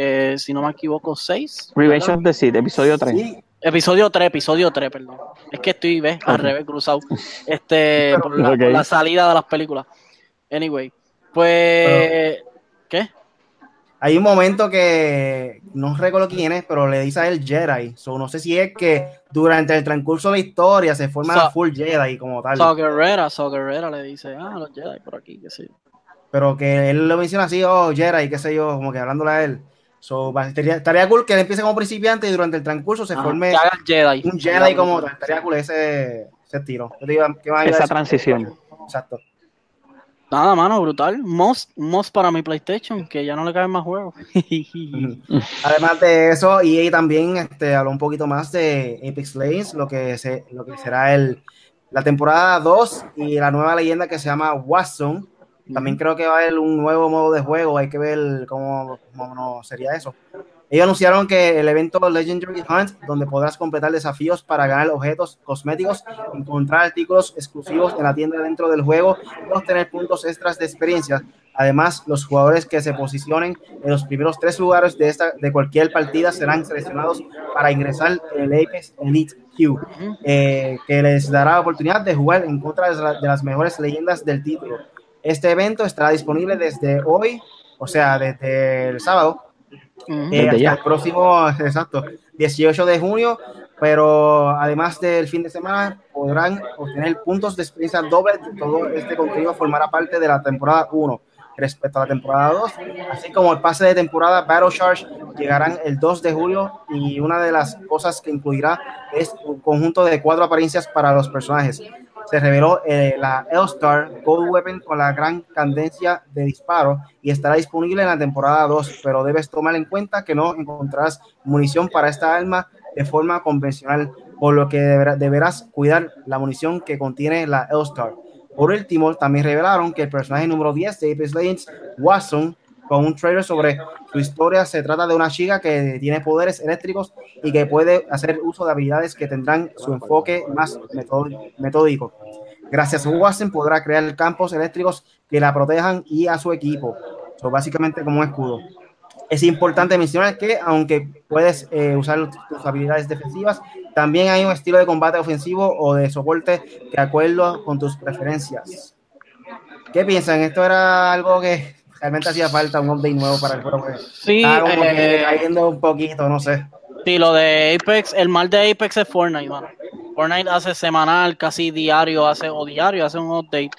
eh, si no me equivoco, 6. Revenge of the Sith, episodio 3. Episodio 3, episodio 3, perdón. Es que estoy, ¿ves? Al revés, cruzado. Este, por la, salida de las películas. Anyway, pues, ¿qué? hay un momento que no recuerdo quién es, pero le dice a él Jedi. So, no sé si es que durante el transcurso de la historia se forma full Jedi como tal. So Guerrera, so Guerrera le dice, ah, los Jedi por aquí, qué sé yo. Pero que él lo menciona así, oh, Jedi, qué sé yo, como que hablándole a él. So, estaría, cool que él empiece como principiante y durante el transcurso se forme Jedi. un Jedi como tal. Estaría cool ese, ese tiro. Esa transición. Exacto. Nada, mano, brutal. Most, most para mi PlayStation, que ya no le caben más juegos. Además de eso, EA también este, habló un poquito más de Apex Legends, lo que, se, lo que será el, la temporada 2 y la nueva leyenda que se llama Warzone. También creo que va a haber un nuevo modo de juego, hay que ver cómo, cómo sería eso. Ellos anunciaron que el evento Legendary Hunt, donde podrás completar desafíos para ganar objetos cosméticos, encontrar artículos exclusivos en la tienda dentro del juego y obtener puntos extras de experiencia. Además, los jugadores que se posicionen en los primeros tres lugares de, esta, de cualquier partida serán seleccionados para ingresar en el Apex Elite Q, eh, que les dará la oportunidad de jugar en contra de las mejores leyendas del título. Este evento estará disponible desde hoy, o sea, desde el sábado, eh, hasta el próximo, exacto, 18 de junio, pero además del fin de semana podrán obtener puntos de experiencia doble. Todo este contenido formará parte de la temporada 1 respecto a la temporada 2, así como el pase de temporada Battle Charge llegarán el 2 de julio y una de las cosas que incluirá es un conjunto de cuatro apariencias para los personajes se reveló eh, la L-Star Gold Weapon con la gran cadencia de disparo y estará disponible en la temporada 2, pero debes tomar en cuenta que no encontrarás munición para esta arma de forma convencional, por lo que deberás cuidar la munición que contiene la L-Star. Por último, también revelaron que el personaje número 10 de Apex Legends, Watson, con un trailer sobre su historia, se trata de una chica que tiene poderes eléctricos y que puede hacer uso de habilidades que tendrán su enfoque más metódico. Gracias a Watson podrá crear campos eléctricos que la protejan y a su equipo. So, básicamente como un escudo. Es importante mencionar que aunque puedes eh, usar tus habilidades defensivas, también hay un estilo de combate ofensivo o de soporte de acuerdo con tus preferencias. ¿Qué piensan? ¿Esto era algo que realmente hacía falta un update nuevo para el juego? Sí, eh, cayendo un poquito, no sé. Sí, lo de Apex, el mal de Apex es Fortnite, mano. Fortnite hace semanal, casi diario, hace o diario, hace un update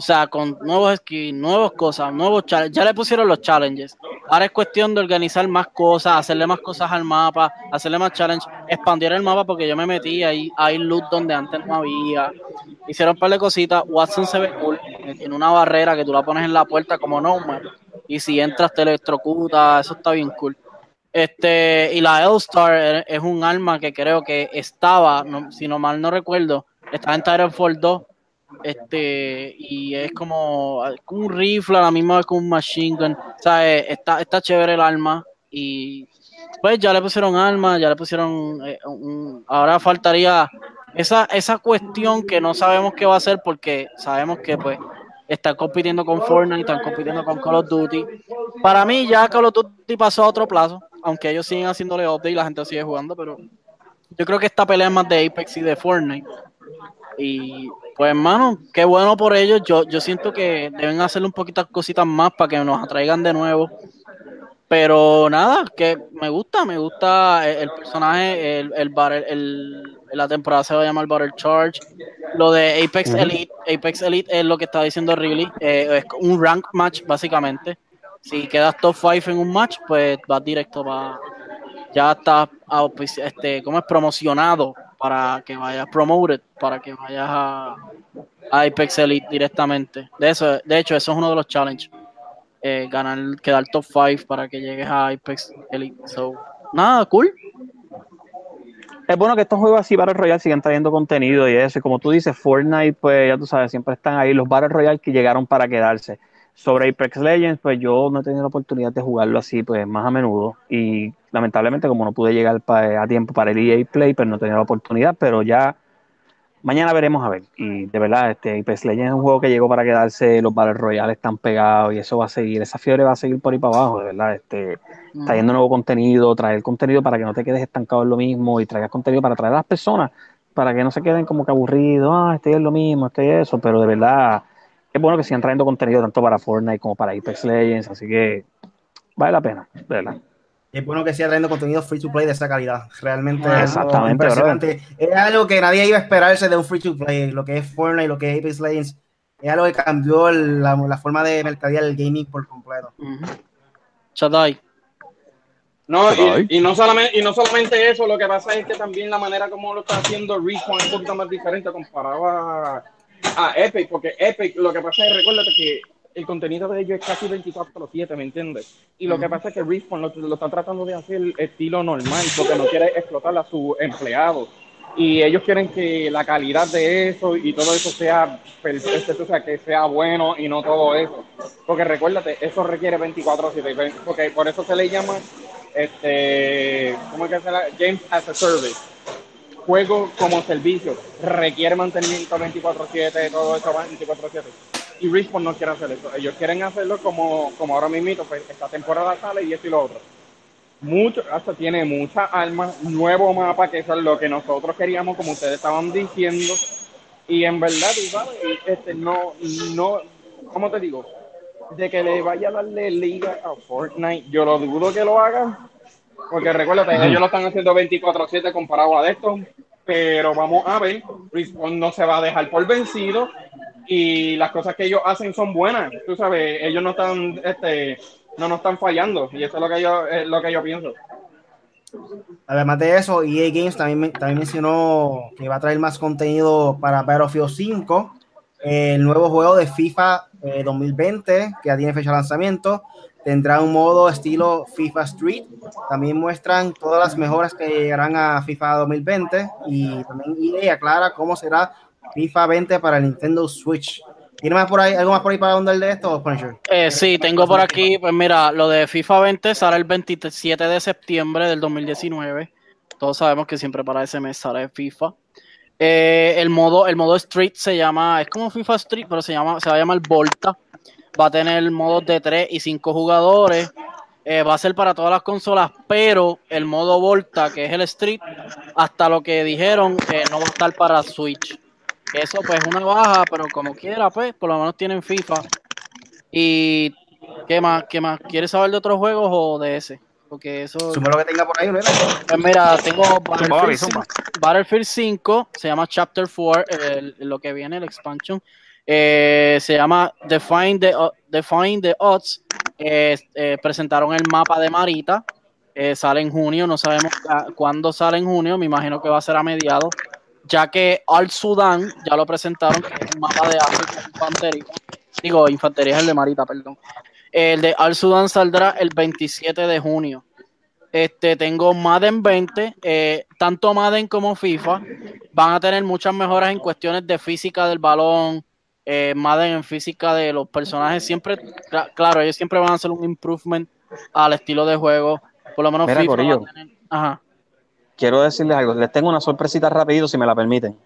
o sea, con nuevos skins, nuevas cosas, nuevos challenges. Ya le pusieron los challenges. Ahora es cuestión de organizar más cosas, hacerle más cosas al mapa, hacerle más challenge, expandir el mapa porque yo me metí ahí, hay loot donde antes no había. Hicieron un par de cositas. Watson se ve cool. Tiene una barrera que tú la pones en la puerta como no, Y si entras te electrocuta, eso está bien cool. Este, y la L-Star es un arma que creo que estaba, si no mal no recuerdo, estaba en Titanfall 2 este y es como, un rifle a la misma vez que un machine gun sea, eh, está, está chévere el arma y pues ya le pusieron arma ya le pusieron eh, ahora faltaría esa, esa cuestión que no sabemos qué va a ser porque sabemos que pues están compitiendo con Fortnite, están compitiendo con Call of Duty. Para mí ya Call of Duty pasó a otro plazo, aunque ellos siguen haciéndole update y la gente sigue jugando, pero yo creo que esta pelea es más de Apex y de Fortnite. Y pues hermano, qué bueno por ellos. Yo, yo siento que deben hacerle un poquito cositas más para que nos atraigan de nuevo. Pero nada, que me gusta, me gusta el, personaje, el, el, el, la temporada se va a llamar Battle Charge. Lo de Apex Elite, Apex Elite es lo que está diciendo Riley, eh, es un rank match básicamente. Si quedas top 5 en un match, pues vas directo para, ya está este, ¿cómo es? promocionado para que vayas promoted, para que vayas a, Apex Elite directamente. De eso, de hecho, eso es uno de los challenges. Eh, ganar, quedar top 5 para que llegues a Apex Elite. So, nada, cool. Es bueno que estos juegos así, Battle Royale, sigan trayendo contenido y eso. Y como tú dices, Fortnite, pues ya tú sabes, siempre están ahí los Battle Royale que llegaron para quedarse. Sobre Apex Legends, pues yo no he tenido la oportunidad de jugarlo así, pues más a menudo. Y lamentablemente, como no pude llegar a tiempo para el EA Play, pues no he tenido la oportunidad, pero ya mañana veremos a ver. Y de verdad, este Apex Legends es un juego que llegó para quedarse, los Battle Royales están pegados y eso va a seguir, esa fiebre va a seguir por ahí para abajo, de verdad. Este, trayendo nuevo contenido, traer contenido para que no te quedes estancado en lo mismo y traigas contenido para traer a las personas, para que no se queden como que aburridos, ah, estoy en lo mismo, estoy eso, pero de verdad es bueno que sigan trayendo contenido tanto para Fortnite como para Apex Legends, así que vale la pena, verdad. Es bueno que siga trayendo contenido free to play de esa calidad. Realmente Exactamente, es algo que nadie iba a esperarse de un free to play. Lo que es Fortnite, lo que es Apex Legends, es algo que cambió la, forma de mercadear el gaming por completo. Chadai. No, y, no solamente, y no solamente eso, lo que pasa es que también la manera como lo está haciendo Respawn es un poquito más diferente comparado a Ah, Epic, porque Epic, lo que pasa es, recuérdate que el contenido de ellos es casi 24-7, ¿me entiendes? Y lo que pasa es que Respawn lo, está tratando de hacer estilo normal, porque no quiere explotar a sus empleados. Y ellos quieren que la calidad de eso y todo eso sea perfecto, o sea, que sea bueno y no todo eso. Porque recuérdate, eso requiere 24-7, porque por eso se le llama, este, ¿cómo es que se llama? Games as a Service juego como servicio requiere mantenimiento 24/7, todo eso 24/7. Y Respawn no quiere hacer eso. Ellos quieren hacerlo como, como ahora mismo, pues esta temporada sale y esto y lo otro. Mucho, hasta tiene muchas armas, nuevo mapa, que eso es lo que nosotros queríamos, como ustedes estaban diciendo. Y en verdad, este, no, no, ¿cómo te digo? De que le vaya a darle liga a Fortnite, yo lo dudo que lo haga, porque recuérdate, ellos lo están haciendo 24-7 comparado a esto, pero vamos a ver, Respawn no se va a dejar por vencido y las cosas que ellos hacen son buenas, tú sabes, ellos no están, este, no nos están fallando y eso es lo que yo, es lo que yo pienso. Además de eso, EA Games también, también mencionó que va a traer más contenido para Battlefield 5, el nuevo juego de FIFA 2020, eh, que ya tiene fecha de lanzamiento, Tendrá un modo estilo FIFA Street. También muestran todas las mejoras que llegarán a FIFA 2020 y también aclara cómo será FIFA 20 para el Nintendo Switch. ¿Tiene más por ahí, algo más por ahí para el de esto, Punisher? Eh, sí, tengo por aquí, pues mira, lo de FIFA 20 sale el 27 de septiembre del 2019. Todos sabemos que siempre para ese mes sale FIFA. Eh, el modo, el modo Street se llama, es como FIFA Street, pero se llama, se va a llamar Volta. Va a tener modos de 3 y 5 jugadores. Eh, va a ser para todas las consolas, pero el modo Volta, que es el Street, hasta lo que dijeron, que no va a estar para Switch. Eso pues es una baja, pero como quiera, pues, por lo menos tienen FIFA. Y ¿qué más? ¿Qué más? ¿Quieres saber de otros juegos o de ese? Porque eso. Suma lo que tenga por ahí, ¿verdad? Pues mira, tengo Battlefield, 5, Battlefield 5, se llama Chapter 4, lo que viene, el expansion. Eh, se llama Define the, Define the Odds. Eh, presentaron el mapa de Marita. sale en junio, no sabemos cuándo sale en junio, me imagino que va a ser a mediados ya que Al Sudán ya lo presentaron, que es un mapa de África infantería. Digo, infantería es el de Marita, perdón. El de Al Sudán saldrá el 27 de junio. Este, tengo Madden 20, eh, tanto Madden como FIFA van a tener muchas mejoras en cuestiones de física del balón, eh, Madden en física de los personajes, siempre, claro, ellos siempre van a hacer un improvement al estilo de juego, por lo menos FIFA va a tener, ajá quiero decirles algo. Les tengo una sorpresita rapidito, si me la permiten.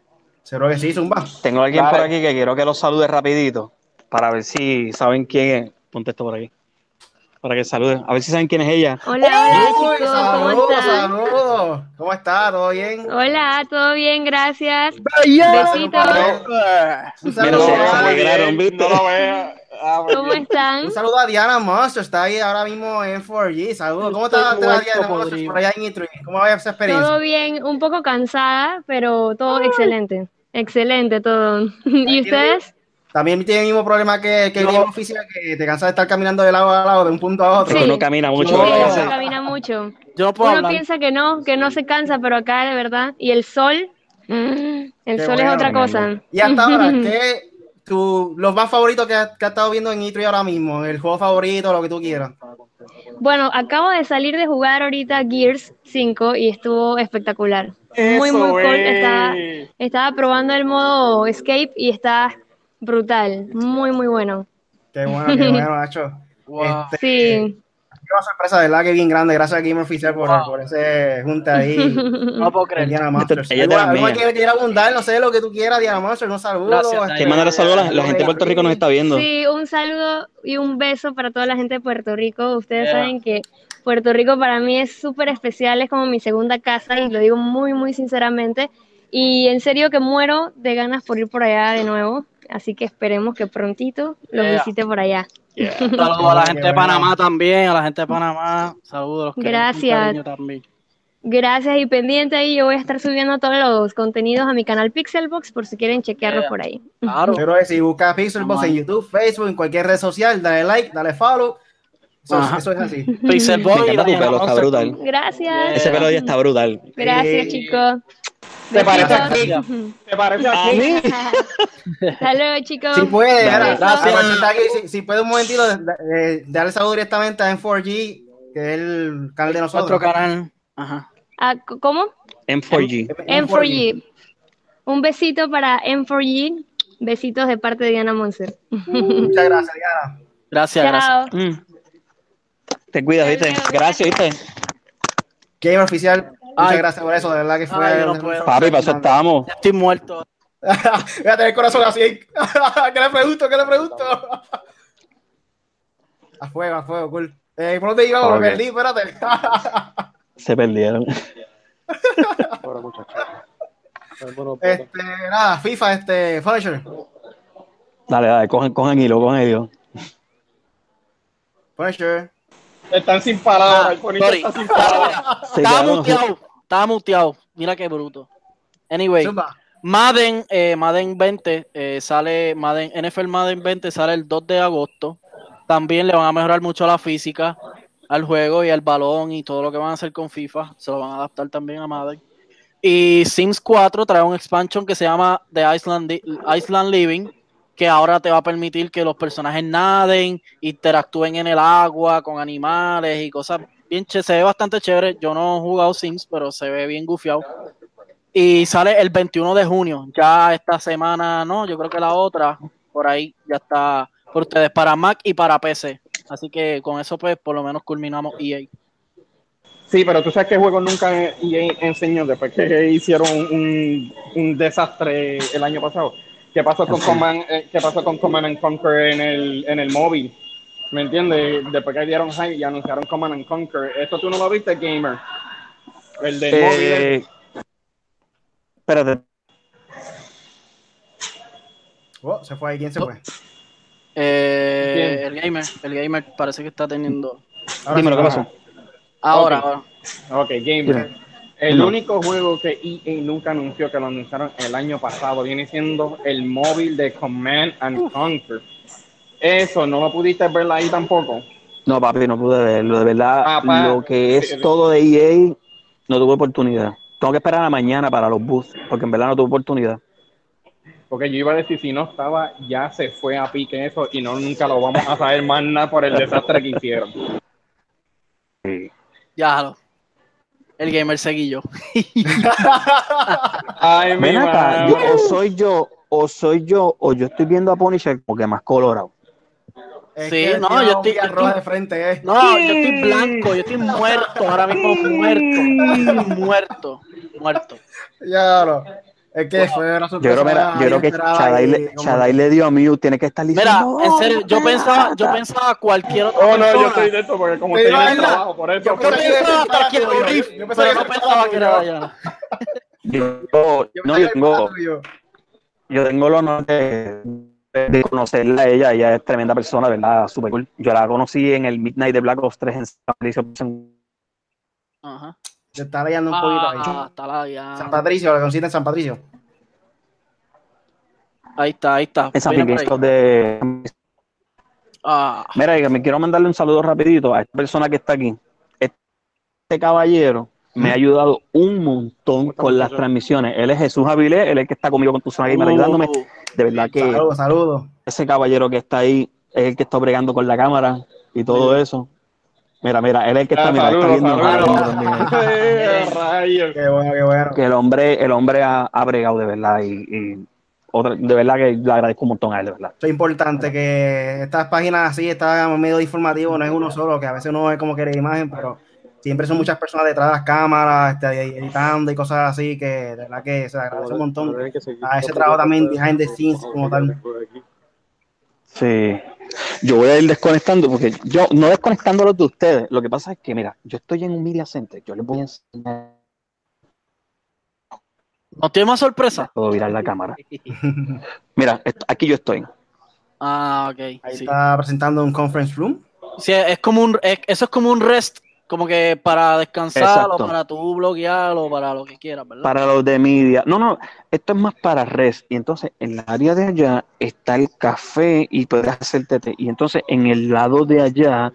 Seguro que sí, Zumba. Tengo a alguien por aquí que quiero que lo salude rapidito para ver si saben quién es. Ponte esto por aquí. Para que saluden. A ver si saben quién es ella. Hola, hola, chicos. ¿Cómo están? Saludos. ¿Cómo está? ¿Todo bien? Hola, todo bien, gracias. Besitos. Lo vea. Ah, ¿Cómo están? Un saludo a Diana Monster, está ahí ahora mismo en 4G. Saludos. ¿Cómo está, Diana Monster por allá en E3? ¿Cómo va esa experiencia? Todo bien, un poco cansada, pero todo excelente. Excelente todo. ¿Y ustedes? También tiene el mismo problema que, que el oficial, que te cansas de estar caminando de lado a lado, de un punto a otro. Sí. Uno camina mucho. Sí, uno camina mucho. uno piensa que no, que no se cansa, pero acá de verdad. Y el sol, mm, el sol es otra cosa. Y hasta ahora, ¿qué, tu, los más favoritos que has, estado viendo en E3 ahora mismo, el juego favorito, lo que tú quieras. Bueno, acabo de salir de jugar ahorita Gears 5 y estuvo espectacular. muy, muy cool. Estaba, estaba, probando el modo Escape y está brutal. Muy, muy bueno. Qué bueno, qué bueno, Nacho. Este, sí una sorpresa, de verdad que bien grande. Gracias a Game Oficial por, por ese junta ahí. no puedo creer. Diana Masters. ¿Algo que quiera abundar? No sé lo que tú quieras, Diana Masters. Un saludo. ¿Qué manera saludos? La, gente de Puerto Rico nos está viendo. Sí, un saludo y un beso para toda la gente de Puerto Rico. Ustedes saben que Puerto Rico para mí es súper especial, es como mi segunda casa y lo digo muy, muy sinceramente. Y en serio que muero de ganas por ir por allá de nuevo. Así que esperemos que prontito los visite por allá. Saludos a la gente de Panamá también, a la gente de Panamá. Saludos. Gracias. Gracias y pendiente ahí, yo voy a estar subiendo todos los contenidos a mi canal Pixelbox por si quieren chequearlo por ahí. Claro. Pero si buscas Pixelbox en YouTube, Facebook, en cualquier red social, dale like, dale follow. Eso, es así. Pixelbox. está brutal. Gracias. Ese pelo ya está brutal. Gracias, chicos. ¿Te parece aquí? ¿Te parece a mí? Saludos, chicos. Si puede, gracias. Si, puede un momentito, darle saludo directamente a M4G, que es el canal de nosotros. Otro canal. Ajá. Ah, ¿Cómo? M4G. M4G. Un besito para M4G. Besitos de parte de Diana Monser. Muchas gracias, Diana. Gracias, Chao. gracias. Mm. Te cuidas, ¿viste? Gracias, ¿viste? Game oficial Muchas gracias por eso, de verdad que fue. Ay, no Papi, para eso estamos. estoy muerto. Voy a tener el corazón así. ¿Qué le pregunto? ¿Qué le pregunto? a fuego, a fuego, cool. Eh, ¿Por dónde íbamos? Me perdí, espérate. Se perdieron. este, nada, FIFA, este, Punisher. Dale, dale, cogen, cogen hilo, cogen hilo. Punisher. Están sin palabras. Ah, está sin palabras. estaba muteado. Estaba muteado. Mira qué bruto. Anyway. Madden, eh, Madden 20 eh, sale, Madden, NFL Madden 20 sale el 2 de agosto. También le van a mejorar mucho la física al juego y al balón y todo lo que van a hacer con FIFA. Se lo van a adaptar también a Madden. Y Sims 4 trae un expansion que se llama The Island, Island Living, que ahora te va a permitir que los personajes naden, interactúen en el agua con animales y cosas bien Se ve bastante chévere. Yo no he jugado Sims, pero se ve bien gufiado. Y sale el 21 de junio. Ya esta semana, no, yo creo que la otra, por ahí ya está por ustedes, para Mac y para PC. Así que con eso, pues, por lo menos culminamos EA. Sí, pero tú sabes que juego nunca EA enseñó después que hicieron un desastre el año pasado. ¿Qué pasó con Command, eh, ¿qué pasó con Command and Conquer en el, en el móvil? ¿Me entiendes? Después que dieron hype y anunciaron Command and Conquer. ¿Esto tú no lo viste, Gamer? El de Eh, móvil. espérate, Oh, se fue ahí. ¿Quién se fue? Eh, el gamer, el gamer parece que está teniendo. Ahora dímelo, sí. ¿qué pasó? Ahora, Ok. ahora. Ok, Gamer. El No. único juego que EA nunca anunció, que lo anunciaron el año pasado, viene siendo el móvil de Command and Conquer. Eso, ¿no lo pudiste ver ahí tampoco? No, papi, no pude verlo. De verdad, Ah, lo que es sí, sí. todo de EA, no tuve oportunidad. Tengo que esperar a la mañana para los booths, porque en verdad no tuve oportunidad. Porque yo iba a decir, si no estaba, ya se fue a pique eso y no nunca lo vamos a saber más nada por el desastre que hicieron. Ya, lo- el gamer seguí yo. Ay, Ven acá, yo- madre. o soy yo, o soy yo, o yo estoy viendo a Punisher como que más colorado. Es Sí, no, yo estoy- roja de frente, eh. No, yo estoy blanco, yo estoy muerto, ahora mismo muerto. Muerto, muerto. Ya, bro. Es que fue una Yo sorpresa. creo, mira, yo creo que Chadai y le, como- Chadai le dio a mute, tiene que estar Mira, diciendo. en serio, yo "Oh, pensaba, yo espérate". pensaba cualquier otra Oh, no, yo estoy de esto porque como Te estoy en el trabajo, por eso. yo Yo que- pensaba tuyo, Orif, yo pensaba que no era pensaba que. Dayana. Yo, Yo no, yo que tengo, yo tengo el honor de, de conocerla a ella. Ella es tremenda persona, ¿verdad? Super cool. Yo la conocí en el Midnight de Black Ops 3 en San Patricio. Ajá. Se está leyendo un poquito ahí. Ah, está la San. Patricio, la conociste en San Patricio. Ahí está, ahí está. Ahí. de. Ah, Mira, que me quiero mandarle un saludo rapidito a esta persona que está aquí. Este caballero me ha ayudado un montón con las transmisiones. Él es Jesús Avilés, él es el que está conmigo con tu zona gamer ayudándome. uh, De verdad que Saludos, saludos. ese caballero que está ahí es el que está bregando con la cámara y todo eso. Mira, mira, él es el que está, Ah, mira, está viendo. Qué bueno, qué bueno. que el hombre, el hombre ha, ha bregado de verdad y, y otra, de verdad que le agradezco un montón a él, de verdad. Es importante que estas páginas así, estas medios informativos, no es uno solo, que a veces uno ve como quiere imagen, pero siempre son muchas personas detrás de las cámaras, este, editando y cosas así, que de verdad que se le agradece un montón a ese trabajo también behind the scenes como tal. Sí. Yo voy a ir desconectando porque yo, no desconectándolos de ustedes, lo que pasa es que, mira, yo estoy en un media center, yo les voy a enseñar, ¿No tiene más sorpresa? puedo virar la cámara. Mira, aquí yo estoy. Ah, ok. Ahí sí. está presentando un conference room. Sí, es como un, es- eso es como un rest, como que para descansar Exacto. o para tú bloquear o para lo que quieras, ¿verdad? Para los de media. No, no, esto es más para res. Y entonces en la área de allá está el café y puedes hacer té. Y entonces en el lado de allá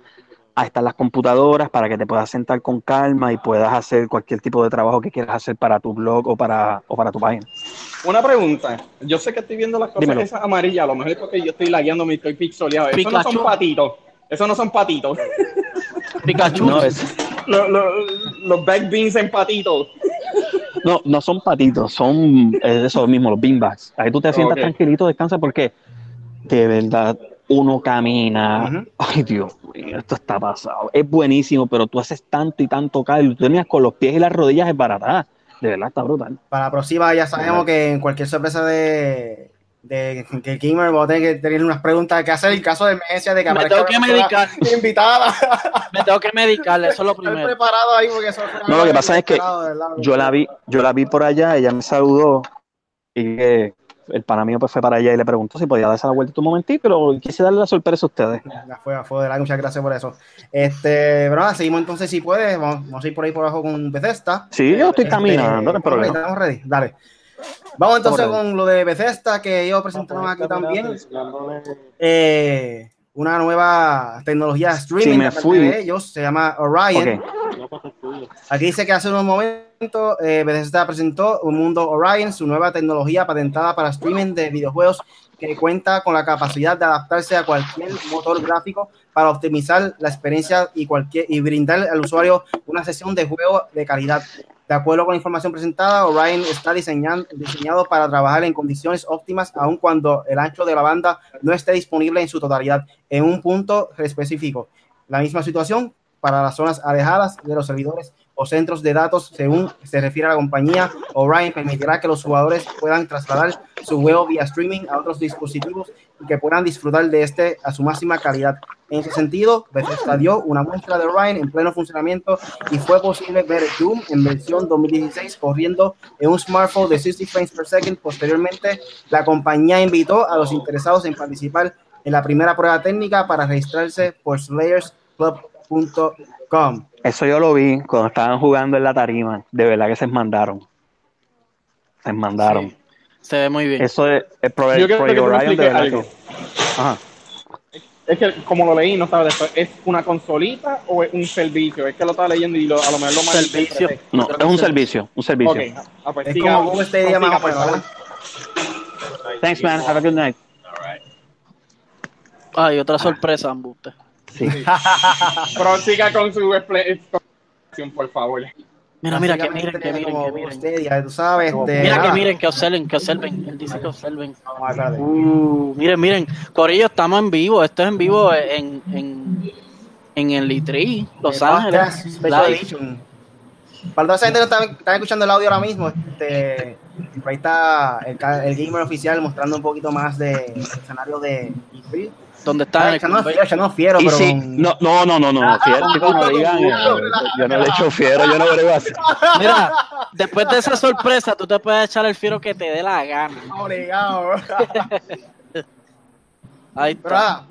están las computadoras para que te puedas sentar con calma y puedas hacer cualquier tipo de trabajo que quieras hacer para tu blog o para, o para tu página. Una pregunta. Yo sé que estoy viendo las cosas Dímelo. esas amarillas, a lo mejor es porque yo estoy lagueando, me estoy pixoleado. Eso no son patitos. Eso no son patitos. Pikachu. No, es- los, los, los back beans en patitos. no, no son patitos, son eso mismo, los beanbags. Ahí tú te sientas tranquilito, descansas porque de verdad uno camina. Ay, Dios mío, esto está pasado. Es buenísimo, pero tú haces tanto y tanto cardio. Tú tenías con los pies y las rodillas esbaratadas. De verdad, está brutal. Para la próxima ya sabemos que en cualquier sorpresa de, de que el gamer va a tener que tener unas preguntas que hacer en caso de emergencia de que Me tengo que medicar. invitada. Me tengo que medicar, eso es lo primero. preparado ahí porque eso No, lo que pasa es que. Yo la vi, yo la vi por allá, ella me saludó y que el pana mío pues fue para allá y le preguntó si podía darse la vuelta un momentito, pero quise darle la sorpresa a ustedes. Ya fue, fue de verdad, muchas gracias por eso. Este, pero nada, seguimos entonces si puedes, vamos, vamos a ir por ahí por abajo con Bethesda. Sí, yo estoy Este, caminando, no hay problema. estamos ready, dale. Vamos entonces con lo de Bethesda que ellos presentaron aquí también. Eh, una nueva tecnología de streaming Sí, me de parte fui. de ellos, se llama Orion. Aquí dice que hace unos momentos eh, Bethesda presentó un mundo Orion, su nueva tecnología patentada para streaming de videojuegos que cuenta con la capacidad de adaptarse a cualquier motor gráfico para optimizar la experiencia y, cualquier, y brindar al usuario una sesión de juego de calidad. De acuerdo con la información presentada, Orion está diseñado para trabajar en condiciones óptimas, aun cuando el ancho de la banda no esté disponible en su totalidad en un punto específico. La misma situación para las zonas alejadas de los servidores o centros de datos, según se refiere a la compañía, Orion permitirá que los jugadores puedan trasladar su juego vía streaming a otros dispositivos y que puedan disfrutar de este a su máxima calidad. En ese sentido, Bethesda dio una muestra de Orion en pleno funcionamiento y fue posible ver Doom en versión 2016 corriendo en un smartphone de 60 frames per second. Posteriormente, la compañía invitó a los interesados en participar en la primera prueba técnica para registrarse por slayersclub.com. Eso yo lo vi cuando estaban jugando en la tarima. De verdad que se mandaron. Se mandaron. Se ve muy bien. Eso es el que tú me expliques algo. Ajá. Es que como lo leí, no sabes después, ¿es una consolita o es un servicio? Es que lo estaba leyendo y lo, a lo mejor lo mal Servicio. No, es un servicio, un servicio. Ok, ah, pues Es siga, como Google Stadia más o menos. ¿verdad? Thanks, man. Have a good night. Ay, otra sorpresa, embuste. Sí. Prosiga con su explicación, por favor. Mira, mira, que miren, que miren, que miren. Stadia, tú sabes. este, Mira que nada. miren, que observen, que observen. Él dice que observen. Uh, miren, miren. Corillo, estamos en vivo. Esto es en vivo en, en, en el Litri, Los Eh, Ángeles. Para toda esa gente que está, está escuchando el audio ahora mismo, este, ahí está el, el gamer oficial mostrando un poquito más de escenario de E3. Donde está Yo no fiero, yo no fiero, pero con- no, no, no, no, no. Si el tipo no digan, yo no le echo fiero, yo no brego así. Mira, después de esa sorpresa, tú te puedes echar el fiero que te dé la gana. Obligado. Ahí está.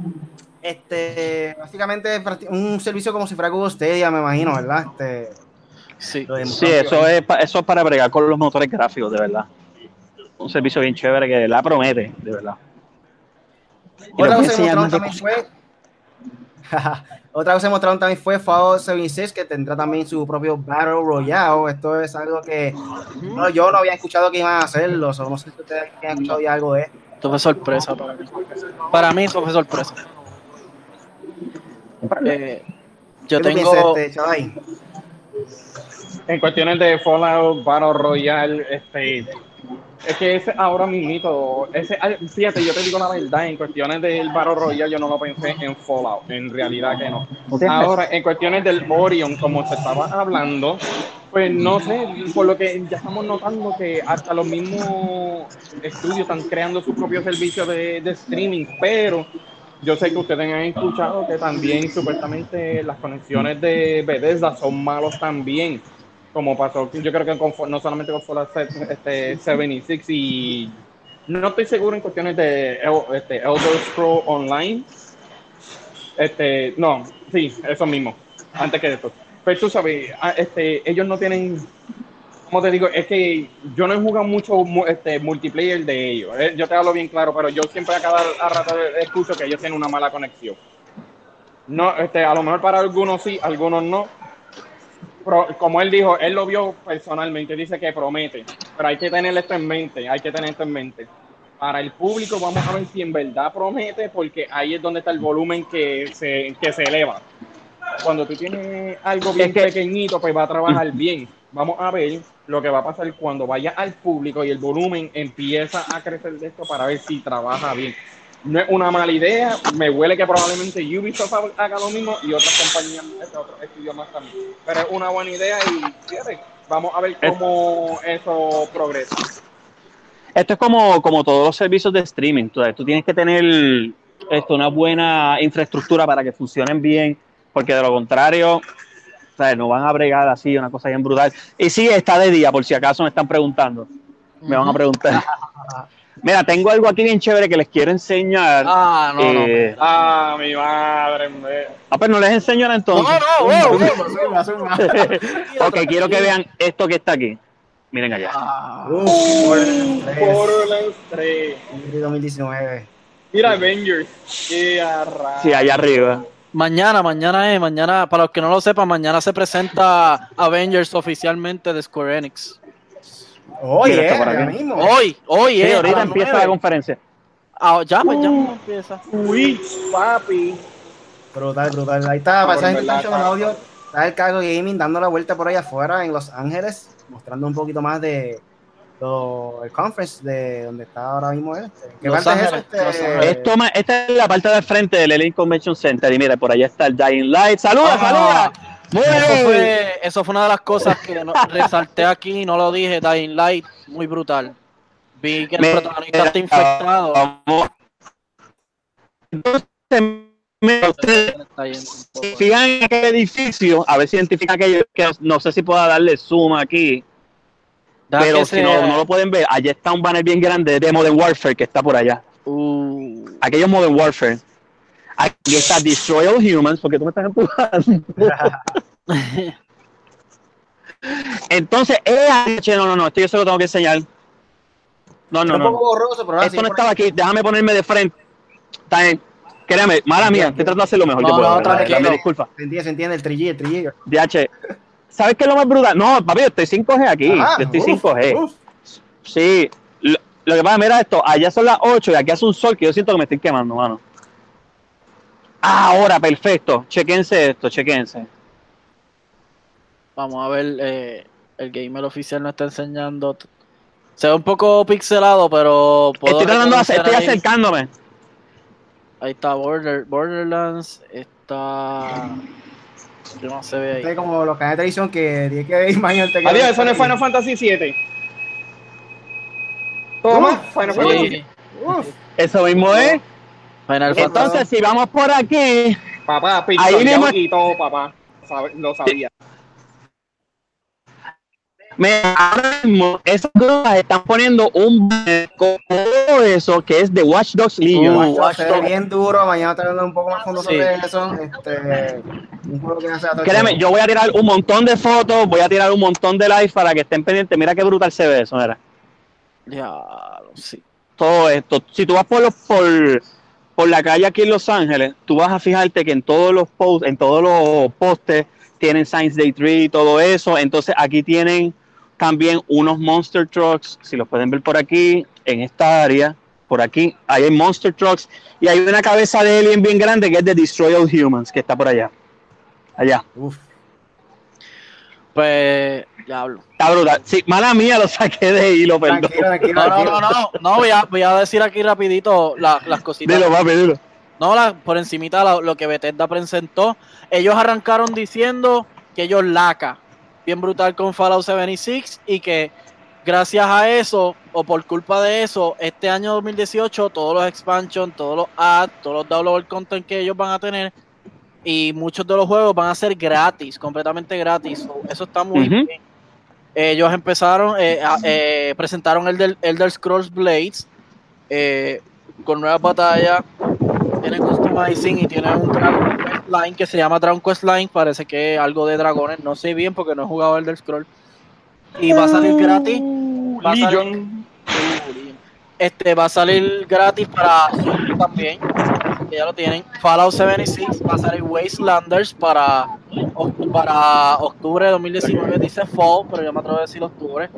este, básicamente un servicio como si fuera Google Stadia, me imagino, ¿verdad? Este, Sí. Sí, eso es, pa- eso es para bregar con los motores gráficos, de verdad. Un servicio bien chévere que la promete, de verdad. Otra cosa que mostraron también fue. Otra cosa que mostraron también fue Fallout 76, que tendrá también su propio Battle Royale. Esto es algo que no, yo no había escuchado que iban a hacerlo. o no sé si ustedes han escuchado ya algo de esto. Esto fue sorpresa para mí. Para mí eso fue sorpresa. Eh, yo ¿Qué tú tengo... este? En cuestiones de Fallout, Battle Royale, este, es que ese ahora mismito, ese, fíjate, yo te digo la verdad, en cuestiones del Battle Royale yo no lo pensé en Fallout, en realidad que no. Ahora, en cuestiones del Orion, como se estaba hablando, pues no sé, por lo que ya estamos notando que hasta los mismos estudios están creando su propio servicio de, de streaming, pero yo sé que ustedes han escuchado que también supuestamente las conexiones de Bethesda son malos también, como pasó, yo creo que con, no solamente con Fallout este, 76 y no estoy seguro en cuestiones de El- este, Elder Scrolls Online, este, no, sí, eso mismo, antes que esto. Pero tú sabes, este, ellos no tienen, como te digo, es que yo no he jugado mucho mu- este, multiplayer de ellos. eh, Yo te hablo bien claro, pero yo siempre a cada a rato escucho que ellos tienen una mala conexión. No, este, a lo mejor para algunos sí, algunos no. Como él dijo, él lo vio personalmente, dice que promete. Pero hay que tener esto en mente, hay que tener esto en mente. Para el público vamos a ver si en verdad promete, porque ahí es donde está el volumen que se, que se eleva. Cuando tú tienes algo bien Es que- pequeñito, pues va a trabajar bien. Vamos a ver lo que va a pasar cuando vaya al público y el volumen empieza a crecer de esto para ver si trabaja bien. No es una mala idea, me huele que probablemente Ubisoft haga lo mismo y otras compañías, este, otros estudios más también. Pero es una buena idea y fíjate, vamos a ver cómo eso progresa. Esto es como, como todos los servicios de streaming. Tú, tienes que tener esto, una buena infraestructura para que funcionen bien, porque de lo contrario, ¿sabes? no van a bregar así, una cosa bien brutal. Y sí, está de día, por si acaso me están preguntando. Me van a preguntar. Mira, tengo algo aquí bien chévere que les quiero enseñar. Ah, no, no. Eh, Ah, mi madre. me- ah, pues no les enseño ahora No, entonces. no, wow, wow. Zumba. ok, quiero que vean esto que está aquí. Miren allá. Uf, Borderlands 3, Borderlands 3. 2019. Mira Avengers. Qué Sí, allá arriba. Mañana, mañana es, mañana, para los que no lo sepan, mañana se presenta Avengers oficialmente de Square Enix. Está aquí. mismo. Hoy, hoy Sí, a ahorita empieza nueve. la conferencia. Ah, ya, pues ya uh, empieza. Uy, papi. Brutal, brutal. Ahí está, para esa con audio. Está el Cargo Gaming dando la vuelta por ahí afuera en Los Ángeles, mostrando un poquito más de lo, el conference de donde está ahora mismo este. ¿Qué parte es este? Esto, esta es la parte del frente del Elite Convention Center y mira, por allá está el Dying Light. ¡Saluda, ah, saluda! Muy eso, fue, eso fue una de las cosas que resalté aquí, no lo dije, Dying Light, muy brutal. Vi que el protagonista está infectado. Entonces, fijan en aquel edificio, a ver si identifican aquello, que no sé si pueda darle zoom aquí. pero si no, no, lo pueden ver, allá está un banner bien grande de Modern Warfare que está por allá. Uh. Aquello es Modern Warfare. Aquí está Destroy All Humans, porque tú me estás empujando. Entonces, no, no, no, esto yo se lo tengo que enseñar. No, no, no. Esto no estaba aquí, déjame ponerme de frente. Está bien. Créame, mala mía, estoy tratando de hacer lo mejor no, que puedo. No, no, disculpa. Se entiende, se entiende, el trillillo, el trillillo. DH, ¿sabes qué es lo más brutal? No, papi, yo estoy 5G aquí, yo estoy 5G. Sí, lo, que pasa, mira esto, allá son las 8 y aquí hace un sol que yo siento que me estoy quemando, mano. Ahora, perfecto. Chequense esto, chequense. Vamos a ver, eh, el gamer oficial nos está enseñando. Se ve un poco pixelado, pero estoy tratando de estoy acercándome. Ahí está Border, Borderlands, está... ¿Qué más se ve ahí? Es como los canales de televisión que tiene que ir mañana. Adiós, eso no es Final Fantasy VII. Toma, Final Fantasy Eso mismo es. Final Entonces, si vamos por aquí... Papá, ahí mismo... y todo, papá. Lo sabía. ahora mismo esas drogas están poniendo un todo eso que es de Watch Dogs Legion. Uh, Watch Dogs bien duro, mañana te un poco más fondo sobre eso. Este, un juego que hace Créeme, yo voy a tirar un montón de fotos, voy a tirar un montón de live para que estén pendientes. Mira qué brutal se ve eso, mira. Ya, sí. Todo esto. Si tú vas por los por, por la calle aquí en Los Ángeles, tú vas a fijarte que en todos los posts, en todos los postes tienen Science Day Tree y todo eso. Entonces aquí tienen también unos monster trucks, si los pueden ver por aquí, en esta área, por aquí, hay monster trucks y hay una cabeza de alien bien grande que es de Destroy All Humans, que está por allá. Allá. Uf. Pues, diablo. Está brutal. Sí, mala mía, lo saqué de hilo, perdón. no, no, no, no, no, voy a, voy a decir aquí rapidito las cositas. Dilo, papi, dilo. No, la, por encimita lo, lo que Bethesda presentó. Ellos arrancaron diciendo que ellos laca bien brutal con Fallout 76 y que gracias a eso o por culpa de eso, este año 2018 todos los expansions, todos los ads, todos los download content que ellos van a tener y muchos de los juegos van a ser gratis, completamente gratis. eso está muy bien. Ellos empezaron, eh, eh, presentaron el del Elder Scrolls Blades eh, con nuevas batallas, tiene customizing y tiene un Line que se llama Dragon Quest Line, parece que algo de dragones, no sé bien porque no he jugado el del Scroll. Y va a salir gratis. Va a salir, este va a salir gratis para también. Que ya lo tienen. Fallout 76 va a salir Wastelanders para, para octubre de 2019. Dice Fall, pero yo me atrevo a decir octubre.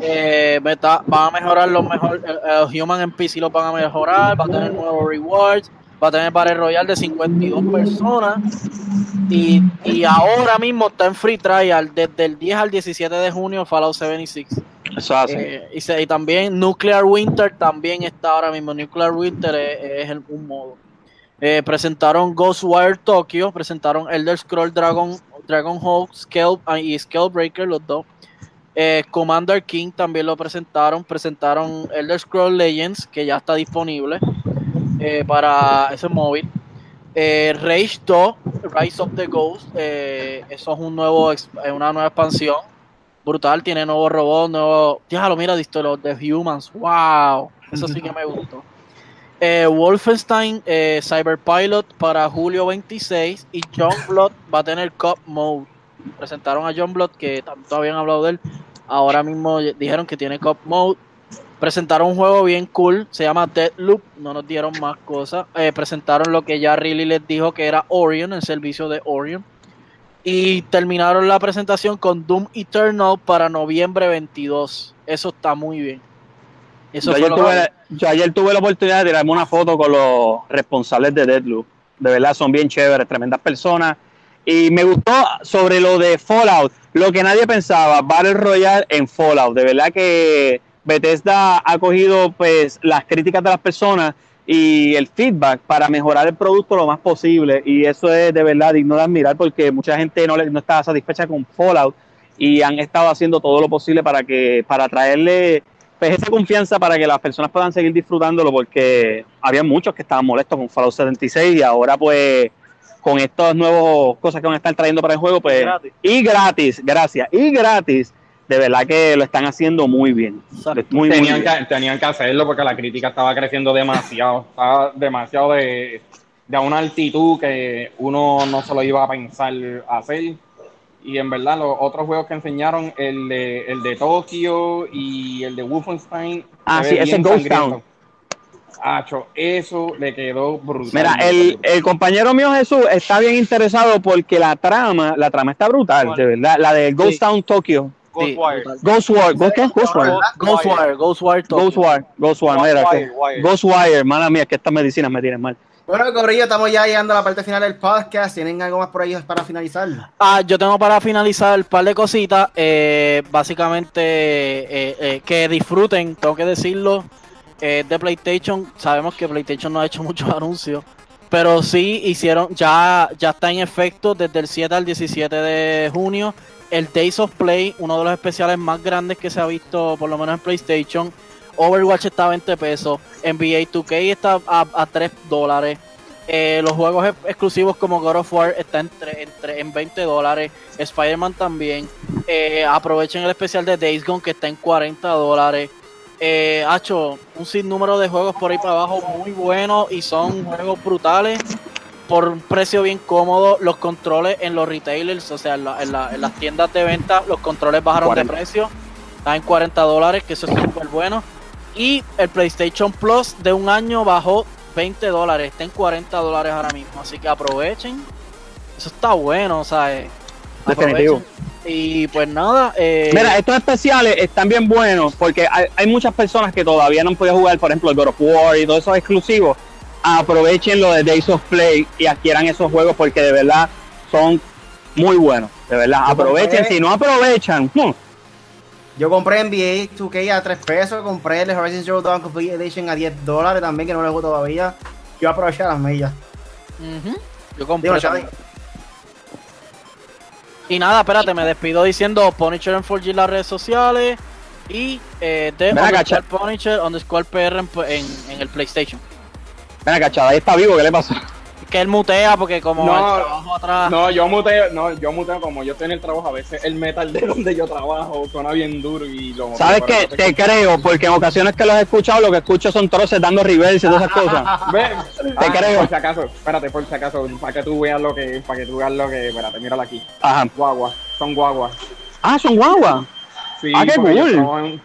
Eh, van a mejorar los mejor, eh, Human NPC los van a mejorar. Va a tener nuevos rewards va a tener Battle Royale de 52 personas y, ahora mismo está en free trial desde el 10 al 17 de junio Fallout 76. Eso hace. Eh, y, también Nuclear Winter también está ahora mismo. Nuclear Winter es, un modo. Eh, presentaron Ghostwire Tokyo, presentaron Elder Scroll Dragon, Dragon Hawk Scale, ah, y Scalebreaker, los dos. Eh, Commander King también lo presentaron. Presentaron Elder Scroll Legends, que ya está disponible. Eh, para ese móvil. Rage 2, Rise of the Ghost, eso es un nuevo, una nueva expansión. Brutal, tiene nuevos robots, nuevo. Déjalo, mira, los de Humans. ¡Wow! Eso sí que me gustó. Wolfenstein Cyber Pilot para julio 26 y John Blood va a tener Cop Mode. Presentaron a John Blood que tanto habían hablado de él. Ahora mismo dijeron que tiene Cop Mode. Presentaron un juego bien cool, se llama Deadloop, no nos dieron más cosas. Eh, presentaron lo que ya Riley les dijo que era Orion, el servicio de Orion. Y terminaron la presentación con Doom Eternal para noviembre 22. Eso está muy bien. Eso yo, ayer tuve, la, yo, ayer tuve la, oportunidad de tirarme una foto con los responsables de Deadloop. De verdad, son bien chéveres, tremendas personas. Y me gustó sobre lo de Fallout, lo que nadie pensaba, Battle Royale en Fallout. De verdad que Bethesda ha cogido pues las críticas de las personas y el feedback para mejorar el producto lo más posible. Y eso es de verdad digno de admirar porque mucha gente no, no estaba satisfecha con Fallout y han estado haciendo todo lo posible para que para traerle pues, esa confianza para que las personas puedan seguir disfrutándolo porque había muchos que estaban molestos con Fallout 76 y ahora pues con estas nuevas cosas que van a estar trayendo para el juego pues y gratis, gracias, y gratis de verdad que lo están haciendo muy bien. tenían, Que, tenían que hacerlo porque la crítica estaba creciendo demasiado, estaba demasiado de, de una altitud que uno no se lo iba a pensar hacer. Y en verdad, los otros juegos que enseñaron, el de, el de Tokio y el de Wolfenstein. Ah, sí, ese Ghost Town. Acho, eso le quedó brutal. Mira, el, el, compañero mío Jesús está bien interesado porque la trama, la trama está brutal, de verdad. La de Ghost Town Tokio. Ghostwire. Ghostwire. ¿Qué? Ghostwire. Ghostwire. Ghostwire. Ghostwire. Ghostwire. Mira, Ghostwire. Mala mía, que estas medicinas me tienen mal. Bueno, Cobrillo, estamos ya llegando a la parte final del podcast. ¿Tienen algo más por ahí para finalizar? Ah, yo tengo para finalizar un par de cositas. Eh, básicamente, eh, eh, que disfruten, tengo que decirlo, de PlayStation. Sabemos que PlayStation no ha hecho muchos anuncios. Pero sí hicieron, ya, ya está en efecto desde el 7 al 17 de junio el Days of Play, uno de los especiales más grandes que se ha visto, por lo menos en PlayStation. Overwatch está a 20 pesos. NBA 2K está a, 3 dólares. Eh, los juegos exclusivos como God of War están entre, en 20 dólares. Spider-Man también. Eh, aprovechen el especial de Days Gone que está en 40 dólares. Eh, hecho un sinnúmero de juegos por ahí para abajo muy buenos y son juegos brutales por un precio bien cómodo. Los controles en los retailers, o sea, en, las tiendas de venta, los controles bajaron de precio. Están en 40 dólares, que eso es súper bueno. Y el PlayStation Plus de un año bajó 20 dólares. Está en 40 dólares ahora mismo. Así que aprovechen. Eso está bueno, o sea, eh, Definitivo. Y pues nada. Eh... Mira, estos especiales están bien buenos porque hay, hay, muchas personas que todavía no han podido jugar, por ejemplo, el God of War y todos esos exclusivos aprovechen lo de Days of Play y adquieran esos juegos porque de verdad son muy buenos. De verdad, aprovechen. si no aprovechan, hmm. Yo compré NBA 2K a 3 pesos, compré el Horizon Zero Dawn Complete Edition a 10 dólares también, que no lo juego todavía. Yo aproveché las millas. Yo compré. y nada, espérate, me despido diciendo Punisher en 4G en las redes sociales y eh, de Punisher underscore PR en, en el PlayStation. Venga, cachada, ahí está vivo, ¿qué le pasa? Que él mutea porque como no, el trabajo atrás. No, yo muteo, no, yo muteo como yo estoy en el trabajo, a veces el metal de donde yo trabajo suena bien duro y lo ¿Sabes qué? Te creo, porque en ocasiones que los he escuchado, lo que escucho son troces dando reverse y todas esas cosas. ¿Ves? Te ah, creo. Por si acaso, espérate, por si acaso, para que tú veas lo que, para que tú veas lo que, espérate, mírala aquí. Ajá. Guagua, son guaguas. Ah, son guaguas. Sí, ah, qué cool.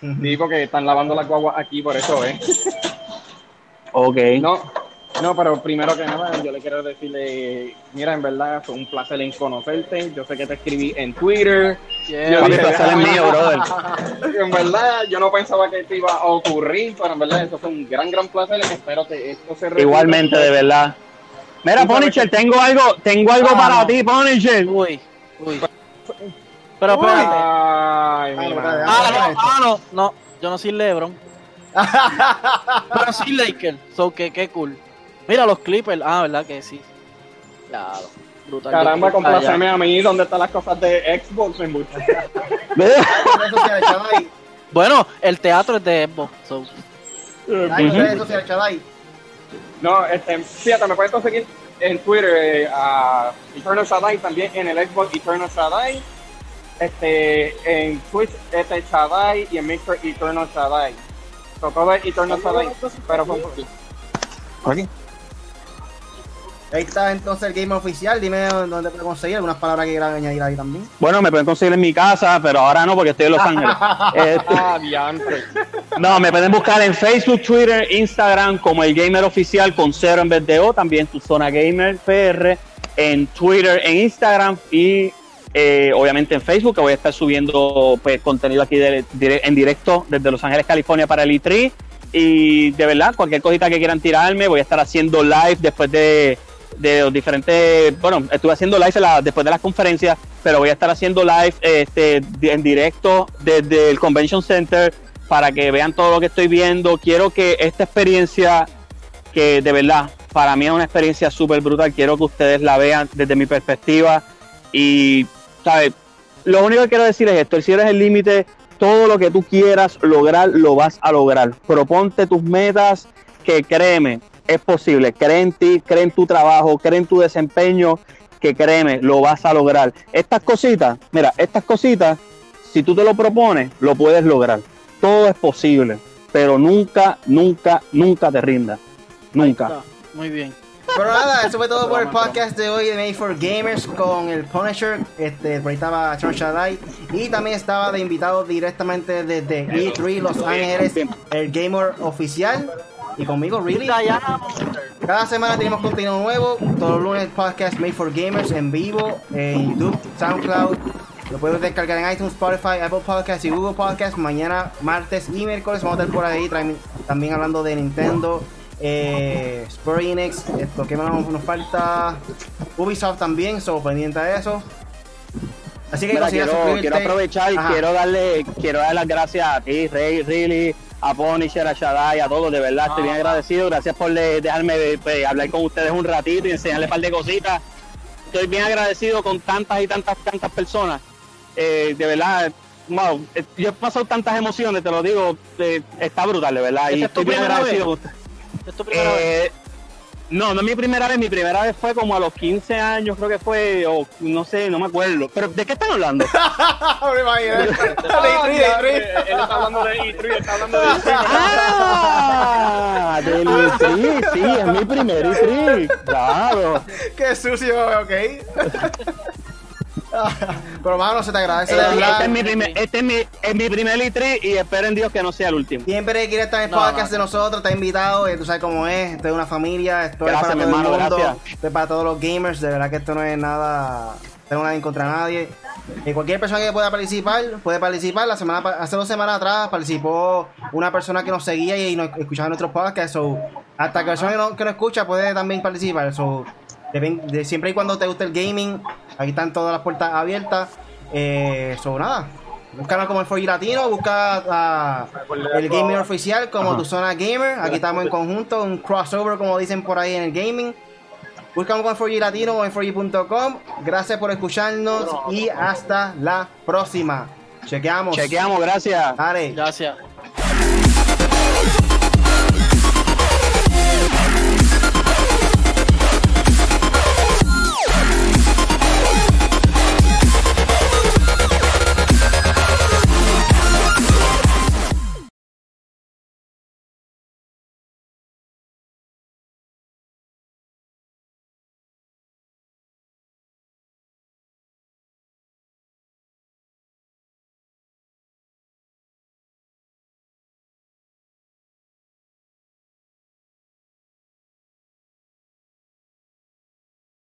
Digo que están lavando las guaguas aquí, por eso, ¿eh? Ok. No, no, pero primero que nada, yo le quiero decirle, mira, en verdad fue un placer en conocerte. Yo sé que te escribí en Twitter. Yeah, yo placer es mío, brother. en verdad, yo no pensaba que esto iba a ocurrir, pero en verdad eso fue un gran, gran placer. Espero que esto se repita. Igualmente, de verdad. Mira, Punisher, tengo algo, tengo algo ah, para ti, Punisher. Uy, uy. Pero espérate. Ay, mira. Ah, no, ah, no, no, yo no soy Lebron. Pero sí, Lakers. So que qué cool. Mira los Clippers. Ah, ¿verdad que sí? Claro. Brutal. Caramba, compláceme a mí. ¿Dónde están las cosas de Xbox? En bueno, el teatro es de Xbox. So. No, este, fíjate, me puedes conseguir en Twitter eh, a Eternal Shaddai, también en el Xbox Eternal Shaddai, este, en Twitch este Shaddai y en Mixer Eternal Shaddai. Tocó ver Eternal pero fue un poquito. Ahí está entonces el game oficial. Dime dónde puedo conseguir algunas palabras que quieran añadir ahí también. Bueno, me pueden conseguir en mi casa, pero ahora no porque estoy en Los Ángeles. Este, ah, no, me pueden buscar en Facebook, Twitter, Instagram como el gamer oficial con cero en vez de O. También tu zona gamer PR en Twitter, en Instagram y eh, obviamente en Facebook, que voy a estar subiendo pues, contenido aquí en directo desde Los Ángeles, California para el E3. Y de verdad, cualquier cosita que quieran tirarme, voy a estar haciendo live después de, los diferentes. Bueno, estuve haciendo live después de las conferencias, pero voy a estar haciendo live este, en directo desde el Convention Center para que vean todo lo que estoy viendo. Quiero que esta experiencia, que de verdad para mí es una experiencia súper brutal, quiero que ustedes la vean desde mi perspectiva. Y, ¿sabes? Lo único que quiero decir es esto: el cielo es el límite todo lo que tú quieras lograr, lo vas a lograr. Proponte tus metas, que créeme, es posible. Cree en ti, cree en tu trabajo, cree en tu desempeño, que créeme, lo vas a lograr. Estas cositas, mira, estas cositas, si tú te lo propones, lo puedes lograr. Todo es posible, pero nunca, nunca, nunca te rindas. Nunca. Muy bien. Pero nada, eso fue todo por el podcast de hoy de Made for Gamers con el Punisher. Este, por ahí estaba Sean Shaddai. Y también estaba de invitado directamente desde E3 Los Ángeles, el gamer oficial. Y conmigo, Really. Cada semana tenemos contenido nuevo. Todos los lunes podcast Made for Gamers en vivo en YouTube, SoundCloud. Lo puedes descargar en iTunes, Spotify, Apple Podcasts y Google Podcasts. Mañana, martes y miércoles vamos a estar por ahí también hablando de Nintendo eh, Square Enix, esto que más nos falta, Ubisoft también, somos pendientes de eso. Así que quiero, quiero aprovechar y quiero darle, quiero dar las gracias a ti, Rey, Really, a Punisher, a Shaddai, a todos, de verdad, estoy bien ah. agradecido. Gracias por dejarme pues, hablar con ustedes un ratito y enseñarles un par de cositas. Estoy bien agradecido con tantas y tantas, tantas personas. Eh, de verdad, wow, eh, yo he pasado tantas emociones, te lo digo, eh, está brutal, de verdad. Y estoy bien agradecido con ustedes. ¿Es tu primera vez? No, no es mi primera vez, mi primera vez fue como a los 15 años, creo que fue, o no sé, no me acuerdo. Pero, ¿de qué están hablando? Él está hablando de E3, está hablando de Ah, del E3, sí, es mi primer E3, claro. Qué sucio, ok. Pero mano, se te agradece. Eh, este, es mi primer, este es mi, es mi primer litre y espero en Dios que no sea el último. Siempre quiere estar en el podcast de nosotros, está invitado, y tú sabes cómo es, esto es una familia, esto es para todo el mundo, esto es para todos los gamers, de verdad que esto no es nada, tengo nada en contra de nadie. Y cualquier persona que pueda participar, puede participar. La semana, hace dos semanas atrás participó una persona que nos seguía y nos escuchaba en nuestros podcasts. So, hasta que persona que no, que no escucha puede también participar. So, de, siempre y cuando te guste el gaming, aquí están todas las puertas abiertas. Eh, nada, búscanos como el 4 Latino, busca el gaming oficial como tu zona gamer. Aquí estamos en conjunto, un crossover como dicen por ahí en el gaming. Buscamos con 4G Latino o en 4G.com. Gracias por escucharnos y hasta la próxima. Chequeamos. Chequeamos, gracias. Gracias.